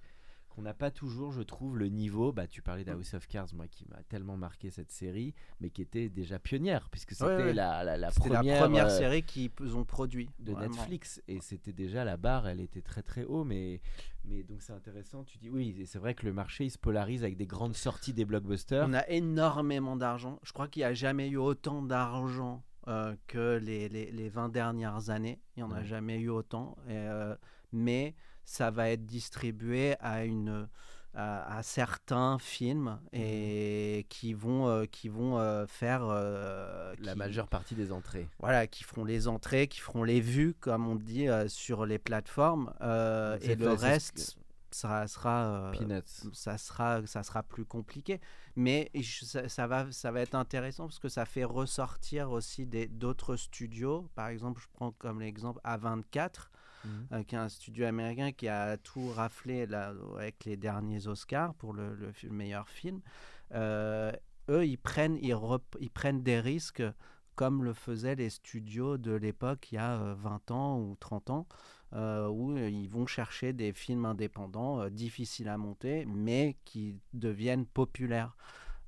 qu'on n'a pas toujours, je trouve, le niveau. Bah, tu parlais d'House of Cards, moi qui m'a tellement marqué cette série, mais qui était déjà pionnière, puisque c'était la, la, première, la première euh, série qu'ils ont produit de Netflix, et c'était déjà la barre, elle était très très haut, mais mais donc c'est intéressant. Tu dis oui, c'est vrai que le marché il se polarise avec des grandes sorties des blockbusters. On a énormément d'argent. Je crois qu'il n'y a jamais eu autant d'argent euh, que les, les, les, 20 dernières années. Il n'y en a jamais eu autant. Euh, mais ça va être distribué à, une, à, certains films et mmh. qui vont, euh, qui vont faire... La majeure partie des entrées. Voilà, qui feront les entrées, qui feront les vues, comme on dit, sur les plateformes. et le reste ça sera, euh, ça sera, ça sera plus compliqué. Mais ça, va, ça va être intéressant parce que ça fait ressortir aussi d'autres studios. Par exemple, je prends comme l'exemple A24, mmh. euh, qui est un studio américain qui a tout raflé là, avec les derniers Oscars pour le, le, meilleur film. Euh, eux, ils prennent, ils, ils prennent des risques comme le faisaient les studios de l'époque il y a 20 ans ou 30 ans. Euh, où euh, ils vont chercher des films indépendants euh, difficiles à monter, mais qui deviennent populaires.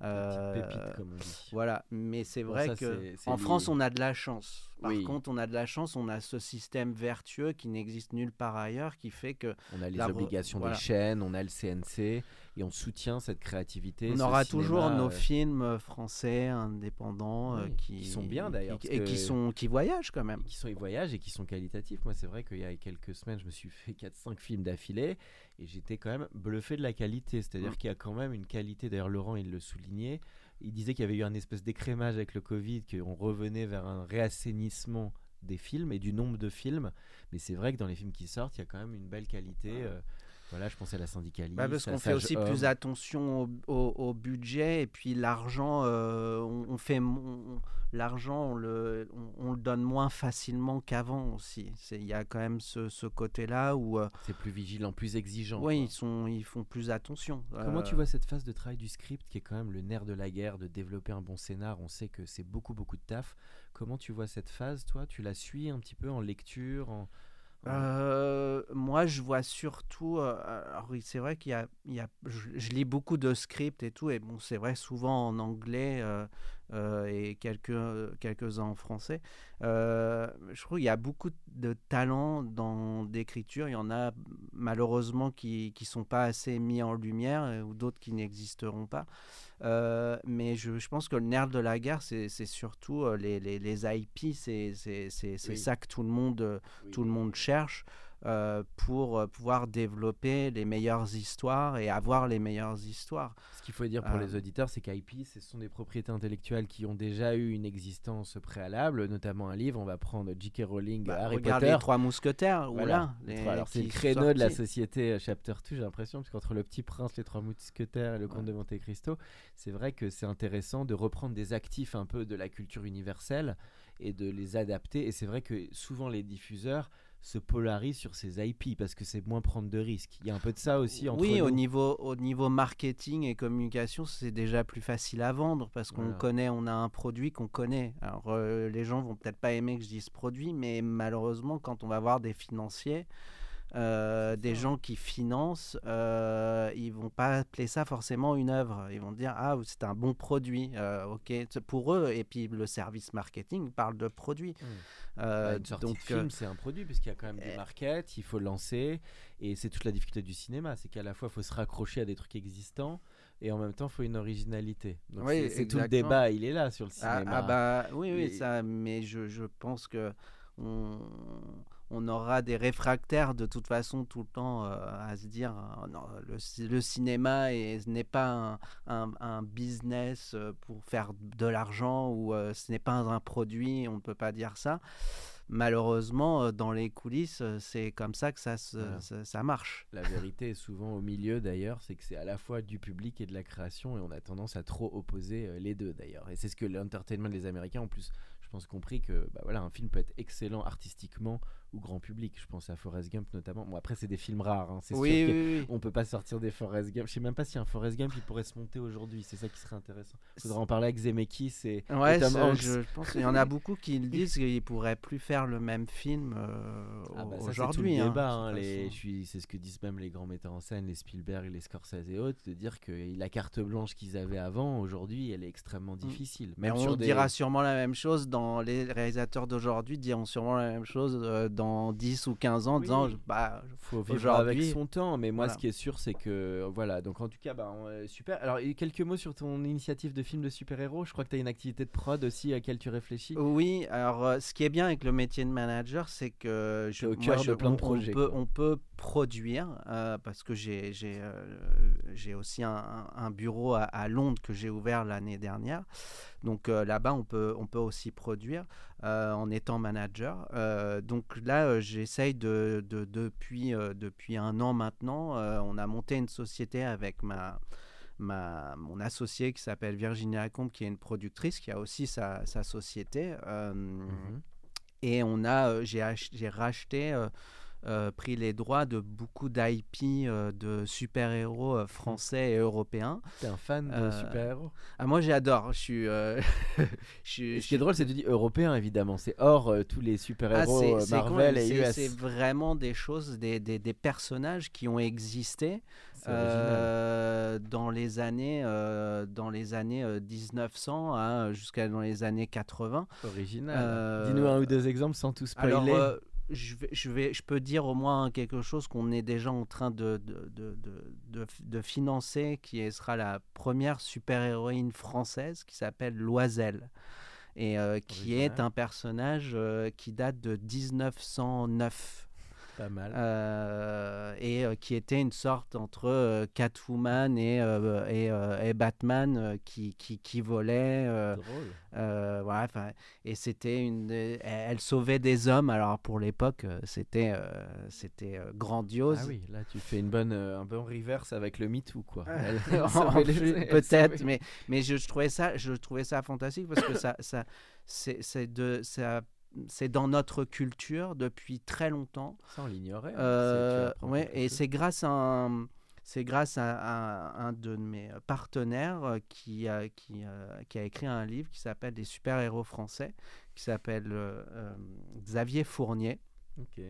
Pépite, comme on dit. Voilà, mais c'est vrai que en France, on a de la chance. Par contre, on a de la chance, on a ce système vertueux qui n'existe nulle part ailleurs, qui fait que on a les obligations des chaînes, on a le CNC et on soutient cette créativité. On aura toujours nos euh, films français indépendants euh, qui, sont bien d'ailleurs et qui sont qui voyagent quand même. Qui sont ils voyagent et qui sont qualitatifs. Moi, c'est vrai qu'il y a quelques semaines, je me suis fait 4-5 films d'affilée et j'étais quand même bluffé de la qualité. C'est-à-dire mm. qu'il y a quand même une qualité. D'ailleurs, Laurent, il le soulignait. Il disait qu'il y avait eu un espèce d'écrémage avec le Covid, qu'on revenait vers un réassainissement des films et du nombre de films. Mais c'est vrai que dans les films qui sortent, il y a quand même une belle qualité. Voilà, je pensais à la syndicaliste. Bah parce qu'on fait aussi plus attention au, budget et puis l'argent, euh, on, fait l'argent, on le, on, le donne moins facilement qu'avant aussi. Il y a quand même ce, côté-là où euh, c'est plus vigilant, plus exigeant. Oui, ils sont, ils font plus attention. Comment tu euh, vois cette phase de travail du script qui est quand même le nerf de la guerre, de développer un bon scénar? On sait que c'est beaucoup beaucoup de taf. Comment tu vois cette phase, toi? Tu la suis un petit peu en lecture, en euh, moi, je vois surtout. Euh, alors, c'est vrai qu'il y a. Il y a je, lis beaucoup de scripts et tout, et bon, c'est vrai, souvent en anglais euh, et quelques, quelques-uns en français. je trouve qu'il y a beaucoup de talent dans d'écriture. Il y en a malheureusement qui ne sont pas assez mis en lumière ou d'autres qui n'existeront pas. Euh, mais je, je, pense que le nerf de la guerre, c'est surtout euh, les, les, les, IP, c'est ça que tout le monde, euh, tout le monde cherche. Euh, pour euh, pouvoir développer les meilleures histoires et avoir les meilleures histoires. Ce qu'il faut dire pour les euh, auditeurs, c'est qu'IP, ce sont des propriétés intellectuelles qui ont déjà eu une existence préalable, notamment un livre. On va prendre J.K. Rowling, bah, Harry Potter. les Trois Mousquetaires. Voilà. alors c'est le créneau de la société Chapter 2, j'ai l'impression, parce qu'entre Le Petit Prince, Les Trois Mousquetaires et Le Comte de Monte Cristo, c'est vrai que c'est intéressant de reprendre des actifs un peu de la culture universelle et de les adapter. Et c'est vrai que souvent les diffuseurs se polarise sur ses IP parce que c'est moins prendre de risques. Il y a un peu de ça aussi entre Oui, au niveau au niveau marketing et communication, c'est déjà plus facile à vendre parce qu'on connaît, on a un produit qu'on connaît. Alors euh, les gens vont peut-être pas aimer que je dise produit, mais malheureusement quand on va voir des financiers euh, des gens qui financent, euh, ils vont pas appeler ça forcément une œuvre. Ils vont dire ah c'est un bon produit, euh, ok pour eux. Et puis le service marketing parle de produit. Mmh. Euh, Bah, une sortie donc de film, c'est un produit, puisqu'il y a quand même des euh, markets, il faut lancer. Et c'est toute la difficulté du cinéma, c'est qu'à la fois, il faut se raccrocher à des trucs existants, et en même temps, il faut une originalité. Donc Oui, c'est- tout le débat, il est là sur le Ah, cinéma. ah bah oui, oui, ça, mais je, je pense que on, on aura des réfractaires de toute façon tout le temps euh, à se dire euh, non, le, le cinéma est- n'est pas un, un- un business euh, pour faire de l'argent ou euh, ce n'est pas un produit, on ne peut pas dire ça. Malheureusement, dans les coulisses, c'est comme ça que ça, se- Voilà. ça, ça marche. La vérité est souvent au milieu d'ailleurs, c'est que c'est à la fois du public et de la création et on a tendance à trop opposer les deux d'ailleurs. Et c'est ce que l'entertainment des Américains en plus, je pense, compris que bah, voilà, un film peut être excellent artistiquement ou grand public. Je pense à Forrest Gump notamment. Bon après c'est des films rares, hein, c'est Oui, sûr oui, oui. on peut pas sortir des Forrest Gump. Je sais même pas si un Forrest Gump il pourrait se monter aujourd'hui, c'est ça qui serait intéressant. Faudrait en parler avec Zemeckis et, et Ouais, Tom Hanks. je pense qu'il y en a beaucoup qui le disent qu'ils pourraient plus faire le même film euh, Ah bah aujourd'hui. c'est hein, hein, ce que disent même les grands metteurs en scène, les Spielberg, les Scorsese et autres, de dire que la carte blanche qu'ils avaient avant, aujourd'hui, elle est extrêmement difficile. Mais Même on sur des- dira sûrement la même chose dans les réalisateurs d'aujourd'hui diront sûrement la même chose euh, dans 10 ou 15 ans en Oui. disant bah faut vivre avec son temps, mais moi voilà. ce qui est sûr c'est que voilà, donc en tout cas bah, on- euh, super. Alors quelques mots sur ton initiative de film de super-héros, je crois que tu as une activité de prod aussi à laquelle tu réfléchis. Oui, alors euh, ce qui est bien avec le métier de manager, c'est que je, au moi, je- de plein de on- projets, On peut, quoi. on peut produire euh, parce que j'ai j'ai euh, j'ai aussi un, un- un bureau à, à Londres que j'ai ouvert l'année dernière. Donc euh, là-bas, on peut, on peut aussi produire euh, en étant manager. Euh, donc là, j'essaye de, de- depuis, depuis un an maintenant, on a monté une société avec ma, ma, mon associé qui s'appelle Virginia Combe, qui est une productrice, qui a aussi sa, sa société. euh, Mhm. Et on a, j'ai, ach- j'ai racheté, euh, euh, pris les droits de beaucoup d'IP euh, de super-héros euh, français et européens. T'es un fan de super-héros Ah, moi, j'adore. Je suis. je Ce qui est drôle, c'est que tu dis européen évidemment, c'est hors tous les Ah, super-héros con, Marvel et US. C'est vraiment des choses, des, des, des personnages qui ont existé dans les années, dans les années euh, 1900 hein, jusqu'à dans les années 80. Original. Dis-nous un ou deux exemples sans tout spoiler. Alors, je, vais, je, vais, je peux dire au moins quelque chose qu'on est déjà en train de, de, de, de, de- de financer, qui sera la première super-héroïne française qui s'appelle Loisel. Et euh, qui est un personnage euh, qui date de 1909. Pas mal. Euh, et euh, qui était une sorte entre euh, Catwoman et, et, et Batman qui, qui, qui volait. Drôle. et c'était une. Elle, elle sauvait des hommes. Alors pour l'époque, c'était c'était grandiose. Ah oui, là tu fais une bonne, un bon reverse avec le MeToo quoi. Elle Peut-être, mais, mais je, je trouvais ça, je trouvais ça fantastique parce que ça, ça, c'est de, ça, c'est dans notre culture depuis très longtemps. Ça on l'ignorait. hein, Euh, ouais, et c'est grâce à un, c'est grâce à, à un de mes partenaires euh, qui a, qui, euh, qui a écrit un livre qui s'appelle Des super-héros français, qui s'appelle euh, Xavier Fournier Ok.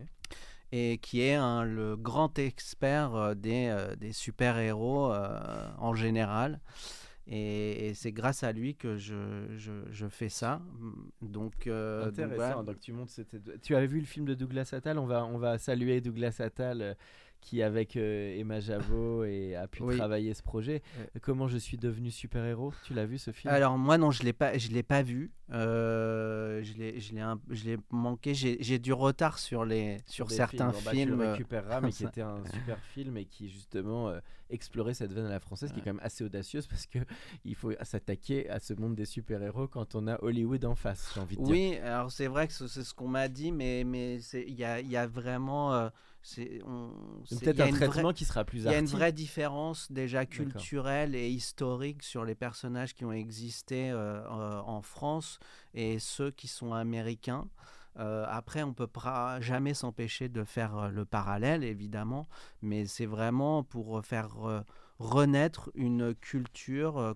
et qui est un- le grand expert des, des super-héros euh, en général. Et, et c'est grâce à lui que je, je, je fais ça. Donc, euh, donc Intéressant. voilà. Donc, tu montes. cette- Tu avais vu le film de Douglas Attal On va, on va saluer Douglas Attal. Qui avec euh, Emma Javot et a pu Oui. travailler ce projet. Ouais. Comment je suis devenu super-héros? Tu l'as vu ce film? Alors moi non, je l'ai pas, je l'ai pas vu. Euh, je l'ai, je l'ai, je l'ai manqué. J'ai, j'ai du retard sur les, sur des certains Bon, bah, films. tu le récupéreras, mais qui était un super film et qui justement euh, explorait cette veine à la française, qui est quand même assez audacieuse parce que il faut s'attaquer à ce monde des super-héros quand on a Hollywood en face. J'ai envie de dire. Oui, alors c'est vrai que c'est ce qu'on m'a dit, mais mais il y a, il y a vraiment c'est peut-être un vraie- traitement qui sera plus Il y a une vraie différence déjà culturelle et historique sur les personnages qui ont existé euh, euh, en France et ceux qui sont américains. Euh, après, on peut pas jamais s'empêcher de faire le parallèle, évidemment, mais c'est vraiment pour faire renaître une culture euh,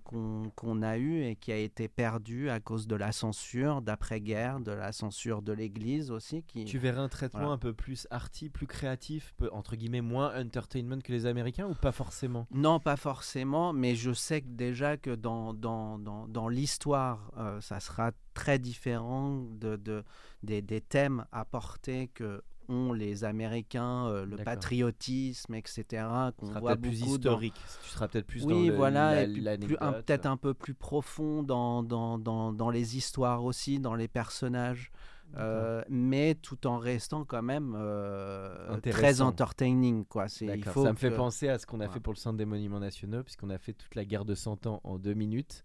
qu'on a eue et qui a été perdue à cause de la censure d'après-guerre, de la censure de l'Église aussi. Qui... Tu verrais un traitement Voilà. un peu plus arty, plus créatif, peu- entre guillemets moins entertainment que les Américains ou pas forcément? Non, pas forcément, mais je sais que déjà que dans, dans, dans, dans l'histoire, euh, ça sera très différent de, de, des, des thèmes apportés que ont les Américains, euh, le patriotisme, etc., qu'on voit plus beaucoup dans- historique. Tu seras peut-être plus dans Oui, le, voilà, et puis plus- l'anecdote. peut-être un peu plus profond dans, dans, dans, dans les histoires aussi, dans les personnages, euh, mais tout en restant quand même euh, très entertaining. Quoi. Il faut ça me fait penser à ce qu'on a fait pour le Centre des Monuments Nationaux, puisqu'on a fait toute la guerre de 100 ans en deux minutes.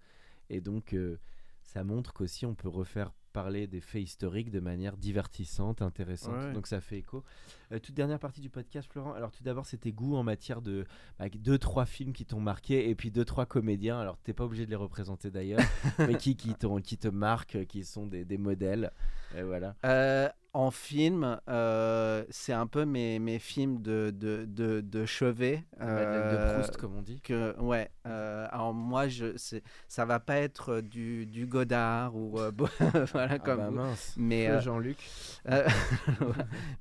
Et donc, euh, ça montre qu'aussi on peut refaire parler des faits historiques de manière divertissante, intéressante. Ouais. Donc, ça fait écho. Euh, toute dernière partie du podcast, Florent. Alors, tout d'abord, c'était goût en matière de bah, deux, trois films qui t'ont marqué, et puis deux, trois comédiens. Alors, t'es pas obligé de les représenter d'ailleurs, mais qui, qui, t'ont- qui te marquent, qui sont des, des modèles. Et voilà. Euh, en film, euh, c'est un peu mes, mes films de, de, de, de chevet. De euh, Proust, comme on dit. que ouais euh, alors moi je ça va pas être du, du Godard ou voilà Ah comme bah mince. mais Jean-Luc.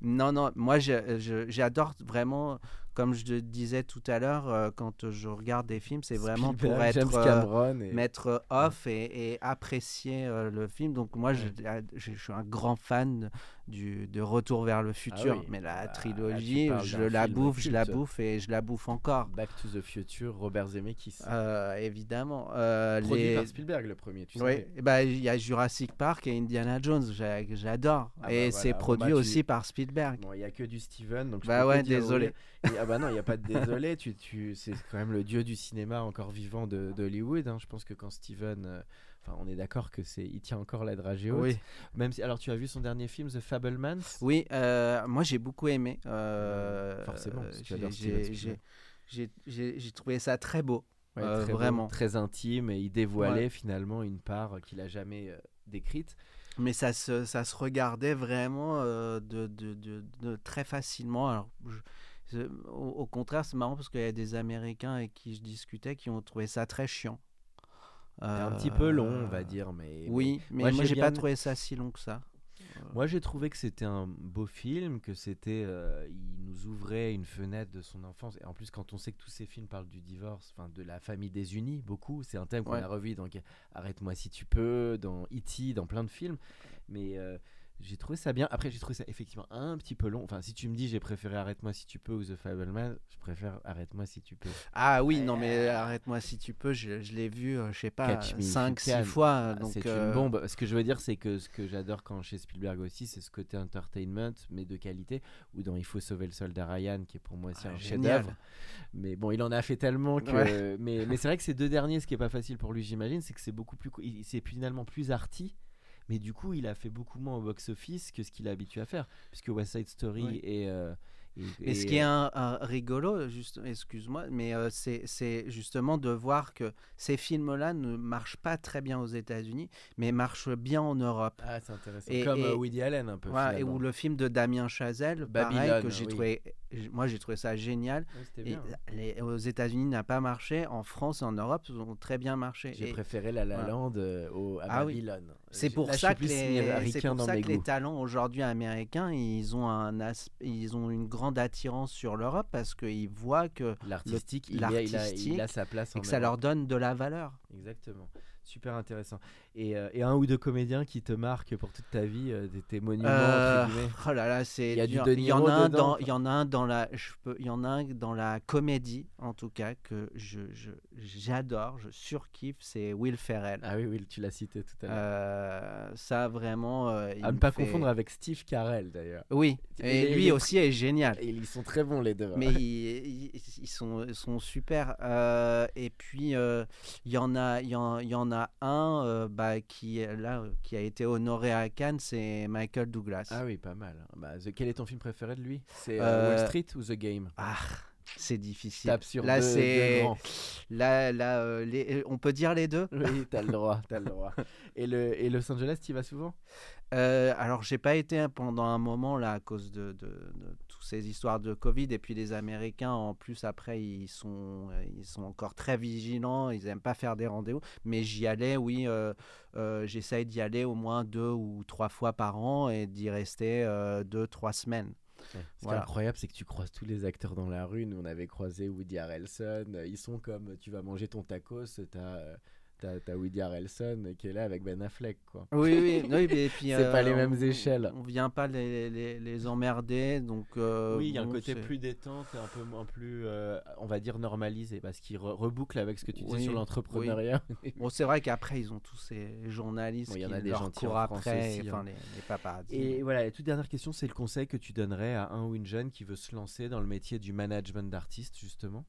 non non moi je- je- j'adore vraiment comme je le disais tout à l'heure euh, quand je regarde des films c'est vraiment pour Spielberg, être euh, et- mettre off et, et apprécier euh, le film donc moi je- je suis un grand fan du de Retour vers le futur oui. mais la Ah, tu trilogie je la bouffe je la bouffe et je la bouffe encore Back to the Future, Robert Zemeckis. euh, évidemment. Euh, Produit les... par Spielberg le premier, tu Oui, sais. ben, il y a Jurassic Park et Indiana Jones, j'adore. Ah bah et voilà, c'est bon, produit bah, tu- aussi par Spielberg. Bon, il y a que du Steven, donc je Bah ouais, désolé. Et- ah bah non, il n'y a pas de désolé. Tu, tu, c'est quand même le dieu du cinéma encore vivant de, de Hollywood. hein. Je pense que quand Steven, euh, enfin, on est d'accord que c'est, il tient encore la dragée haute. Oui, Même si, alors, tu as vu son dernier film, The Fablemans? Oui euh, moi j'ai beaucoup aimé. euh, Forcément, que tu j'ai- trouvé ça très beau. Ouais, Euh, très beau, vraiment. très intime, et il dévoilait finalement une part qu'il a jamais euh, décrite. Mais ça se, ça se regardait vraiment de, de, de- de très facilement. Alors, je- au, au contraire, c'est marrant parce qu'il y a des Américains avec qui je discutais qui ont trouvé ça très chiant. Un petit peu long, on Euh, va dire, mais Oui, mais Moi, moi, j'ai pas trouvé ça si long que ça. Moi, j'ai trouvé que c'était un beau film, que c'était, euh, il nous ouvrait une fenêtre de son enfance. Et en plus, quand on sait que tous ces films parlent du divorce, enfin de la famille désunie, beaucoup, c'est un thème qu'on Ouais. a revu dans Arrête-moi si tu peux, dans E.T., dans plein de films. Mais euh, j'ai trouvé ça bien. Après, j'ai trouvé ça effectivement un petit peu long. Enfin, si tu me dis j'ai préféré Arrête-moi si tu peux ou The Fableman, je préfère Arrête-moi si tu peux. Ah oui, non, mais arrête-moi si tu peux. Je, je l'ai vu, euh, je sais pas, Catch Me If You 5, 6 Can. fois. Ah, c'est euh, une bombe. Ce que je veux dire, c'est que ce que j'adore quand chez Spielberg aussi, c'est ce côté entertainment, mais de qualité. Ou dans Il faut sauver le soldat Ryan, qui est pour moi aussi Ah, un chef-d'œuvre. Mais bon, il en a fait tellement que. Mais, mais c'est vrai que ces deux derniers, ce qui est pas facile pour lui, j'imagine, c'est que c'est beaucoup plus. C'est finalement plus arty. Mais du coup, il a fait beaucoup moins au box-office que ce qu'il a habitué à faire. Puisque West Side Story et. euh, et, Et ce et, qui est euh, un, un rigolo, excuse-moi, mais euh, c'est justement de voir que ces films-là ne marchent pas très bien aux États-Unis, mais marchent bien en Europe. Ah, c'est intéressant. Et- Comme et- euh, Woody Allen, un peu. Voilà, et où le film de Damien Chazelle, pareil, que j'ai oui. trouvé, moi j'ai trouvé ça génial. Ouais, Et bien. les- aux États-Unis n'a pas marché, en France et en Europe, ils ont très bien marché. J'ai Et préféré La La voilà. Land au, à Ah oui. Babylone. C'est pour là, ça que les, pour ça que les talents aujourd'hui américains, ils ont un ils ont une grande attirance sur l'Europe parce qu'ils voient que L'artistique, il, a- il a- sa place en et que ça leur donne de la valeur. Exactement. Super intéressant. Et, euh, et un ou deux comédiens qui te marquent pour toute ta vie, euh, des- tes monuments, Euh, oh là là, c'est Il y a du Il y en a un dedans, dans, il y en a un dans la, je peux, il y en a un dans la comédie en tout cas que je, j'adore, je surkiffe, c'est Will Ferrell. Ah oui, oui, tu l'as cité tout à l'heure. Euh, ça vraiment. euh, il à ne pas fait- confondre avec Steve Carell d'ailleurs. Oui, Et lui les- aussi est génial. Et ils sont très bons les deux. Mais ils, ils- ils sont, sont super. Et puis, il y, en a- il y, en, il y en a un bah, qui, là, euh, qui a été honoré à Cannes, c'est Michael Douglas. Ah oui, pas mal. Bah, The- Quel est ton film préféré de lui? C'est euh, Euh, Wall Street ou The Game? Ah, c'est difficile. Tape sur Là, c'est là, là, euh, les- on peut dire les deux. Oui, t'as le droit, t'as le droit. Et, le, et Los Angeles, tu y vas souvent? Euh, alors, j'ai pas été pendant un moment là à cause de, de, de toutes ces histoires de Covid. Et puis, les Américains, en plus, après, ils sont, euh, ils sont encore très vigilants. Ils aiment pas faire des rendez-vous. Mais j'y allais, oui. Euh, euh, J'essaye d'y aller au moins deux ou trois fois par an et d'y rester euh, deux, trois semaines. Ce qui est incroyable, c'est que tu croises tous les acteurs dans la rue. Nous, on avait croisé Woody Harrelson. Ils sont comme tu vas manger ton tacos, t'as euh, t'as- t'as Woody Harrelson qui est là avec Ben Affleck. Quoi. Oui, oui, oui, mais puis, C'est pas les on- mêmes échelles. On vient pas les, les, les emmerder, donc. euh, oui, il y a un côté plus détente et un peu moins plus, euh, on va dire, normalisé parce qu'il re- reboucle avec ce que tu disais Oui, sur l'entrepreneuriat. Bon, c'est vrai qu'après, ils ont tous ces journalistes Bon, il y en qui a des leur courent après, aussi, enfin hein. les, les. Et voilà, la toute dernière question, c'est le conseil que tu donnerais à un ou une jeune qui veut se lancer dans le métier du management d'artiste, justement?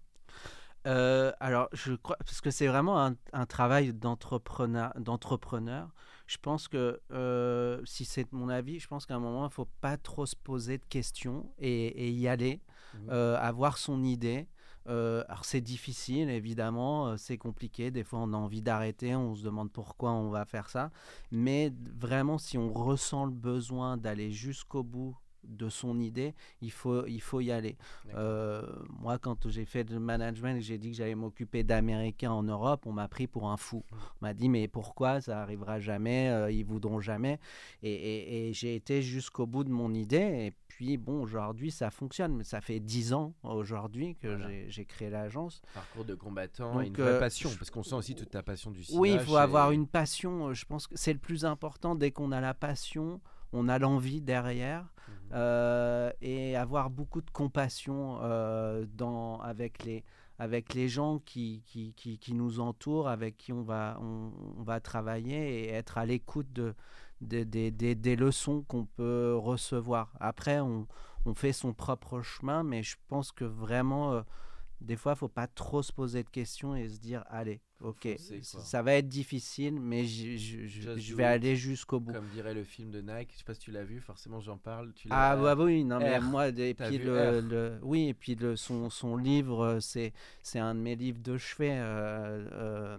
Euh, alors, je crois, parce que c'est vraiment un, un travail d'entrepreneur, d'entrepreneur. Je pense que, euh, si c'est mon avis, je pense qu'à un moment, il ne faut pas trop se poser de questions et, et y aller, Mhm. euh, avoir son idée. Alors, c'est difficile, évidemment, c'est compliqué. Des fois, on a envie d'arrêter, on se demande pourquoi on va faire ça. Mais vraiment, si on ressent le besoin d'aller jusqu'au bout de son idée, il faut, il faut y aller. Euh, moi, quand j'ai fait le management et j'ai dit que j'allais m'occuper d'Américains en Europe, on m'a pris pour un fou. On m'a dit, mais pourquoi? Ça arrivera jamais euh, Ils voudront jamais. Et, et- et j'ai été jusqu'au bout de mon idée. Et puis, bon, aujourd'hui, ça fonctionne. Mais ça fait dix ans aujourd'hui que Voilà. j'ai- créé l'agence. Parcours de combattant Donc, et une vraie euh, passion, parce qu'on sent aussi toute ta passion du cinéma. Oui, il faut avoir une passion. euh, Je pense que c'est le plus important. Dès qu'on a la passion, on a l'envie derrière. Mhm. euh, et avoir beaucoup de compassion euh, dans, avec, les, avec les gens qui, qui, qui, qui nous entourent, avec qui on va, on, on va travailler et être à l'écoute de, de- des- des- des leçons qu'on peut recevoir. Après, on, on fait son propre chemin, mais je pense que vraiment, euh, des fois, il faut pas trop se poser de questions et se dire, allez, ok, foncer, ça va être difficile, mais je, je- je- Just je do vais aller jusqu'au bout. Comme dirait le film de Nike, je sais pas si tu l'as vu, forcément j'en parle. Tu Ah bah oui, non mais R. moi et puis le, oui et puis le son, son livre euh, c'est c'est un de mes livres de chevet euh, euh,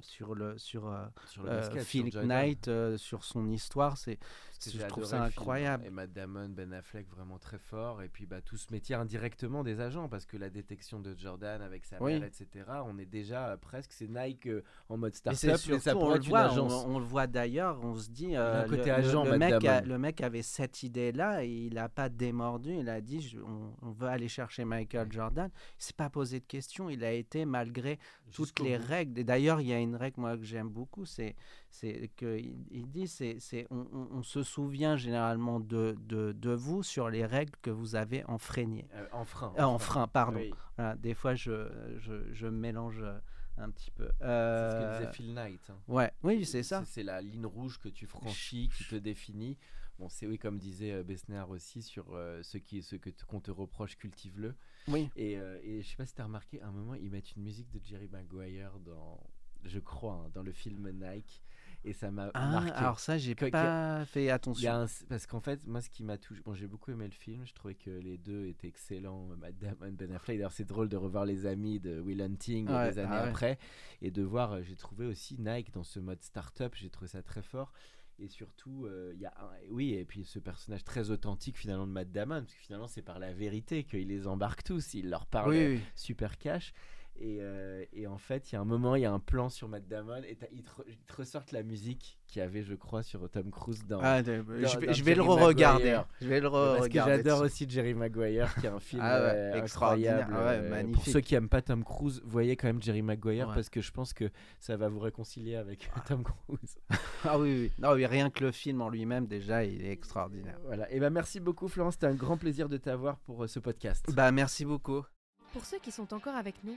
sur le sur sur le basket, Phil sur. Knight sur son histoire c'est je trouve ça le film. incroyable. Et Matt Damon, Ben Affleck, vraiment très fort. Et puis bah, tout ce métier indirectement des agents, parce que la détection de Jordan avec sa Oui. mère, etc., on est déjà presque, c'est Nike euh, en mode startup, mais ça on le une voit, agence. On, on le voit d'ailleurs, on se dit, euh, le, agent, mec a- Damon. le mec avait cette idée-là, et il n'a pas démordu, il a dit, je- on, on veut aller chercher Michael Jordan. Il s'est pas posé de questions, il a été malgré toutes les bout. règles. Et d'ailleurs, il y a une règle moi que j'aime beaucoup, c'est c'est que il, il dit, c'est c'est on, on- on se souvient généralement de, de, de vous sur les règles que vous avez enfreignées. Euh, en frein. Euh, en frein, pardon. Oui, Voilà, des fois, je, je, je mélange euh, un petit peu. c'est ce Euh, que disait Phil Knight. hein. Ouais, oui, c'est ça. C'est la ligne rouge que tu franchis, qui te définit. Bon, c'est oui, comme disait euh, Bessner aussi, sur euh, ce qui, ce que qu'on te reproche, cultive-le. Oui. Et, euh, et je sais pas si tu as remarqué, à un moment, ils mettent une musique de Jerry Maguire dans, je crois, hein, dans le film Nike. Et ça m'a Ah, marqué. alors ça, j'ai pas fait attention. un- parce qu'en fait, moi, ce qui m'a touché, bon, j'ai beaucoup aimé le film. Je trouvais que les deux étaient excellents, Matt Damon, Ben Affleck. D'ailleurs, c'est drôle de revoir les amis de Will Hunting Ouais, des années ah ouais. après et de voir. euh, J'ai trouvé aussi Nike dans ce mode startup. J'ai trouvé ça très fort. Et surtout, euh, il y a un- oui, et puis ce personnage très authentique finalement de Matt Damon, parce que finalement c'est par la vérité qu'il les embarque tous, il leur parle Oui, euh, oui. super cash. Et, euh, et en fait, il y a un moment, il y a un plan sur Matt Damon, et ils te, re- ils te ressortent la musique qu'il y avait, je crois, sur Tom Cruise dans, Ah, dans- je vais, je vais le Jerry re-regarder. Maguire. Je vais le Parce que re-regarder. j'adore aussi Jerry Maguire, qui est un film Ah ouais, euh, extraordinaire. incroyable. Ah ouais, euh, pour magnifique. ceux qui aiment pas Tom Cruise, voyez quand même Jerry Maguire Ouais. parce que je pense que ça va vous réconcilier avec Tom Cruise. Ah oui, oui. Non, oui, rien que le film en lui-même, déjà, il est extraordinaire. Voilà. Et ben merci beaucoup Florence, c'était un grand plaisir de t'avoir pour euh, ce podcast. Bah, merci beaucoup. Pour ceux qui sont encore avec nous,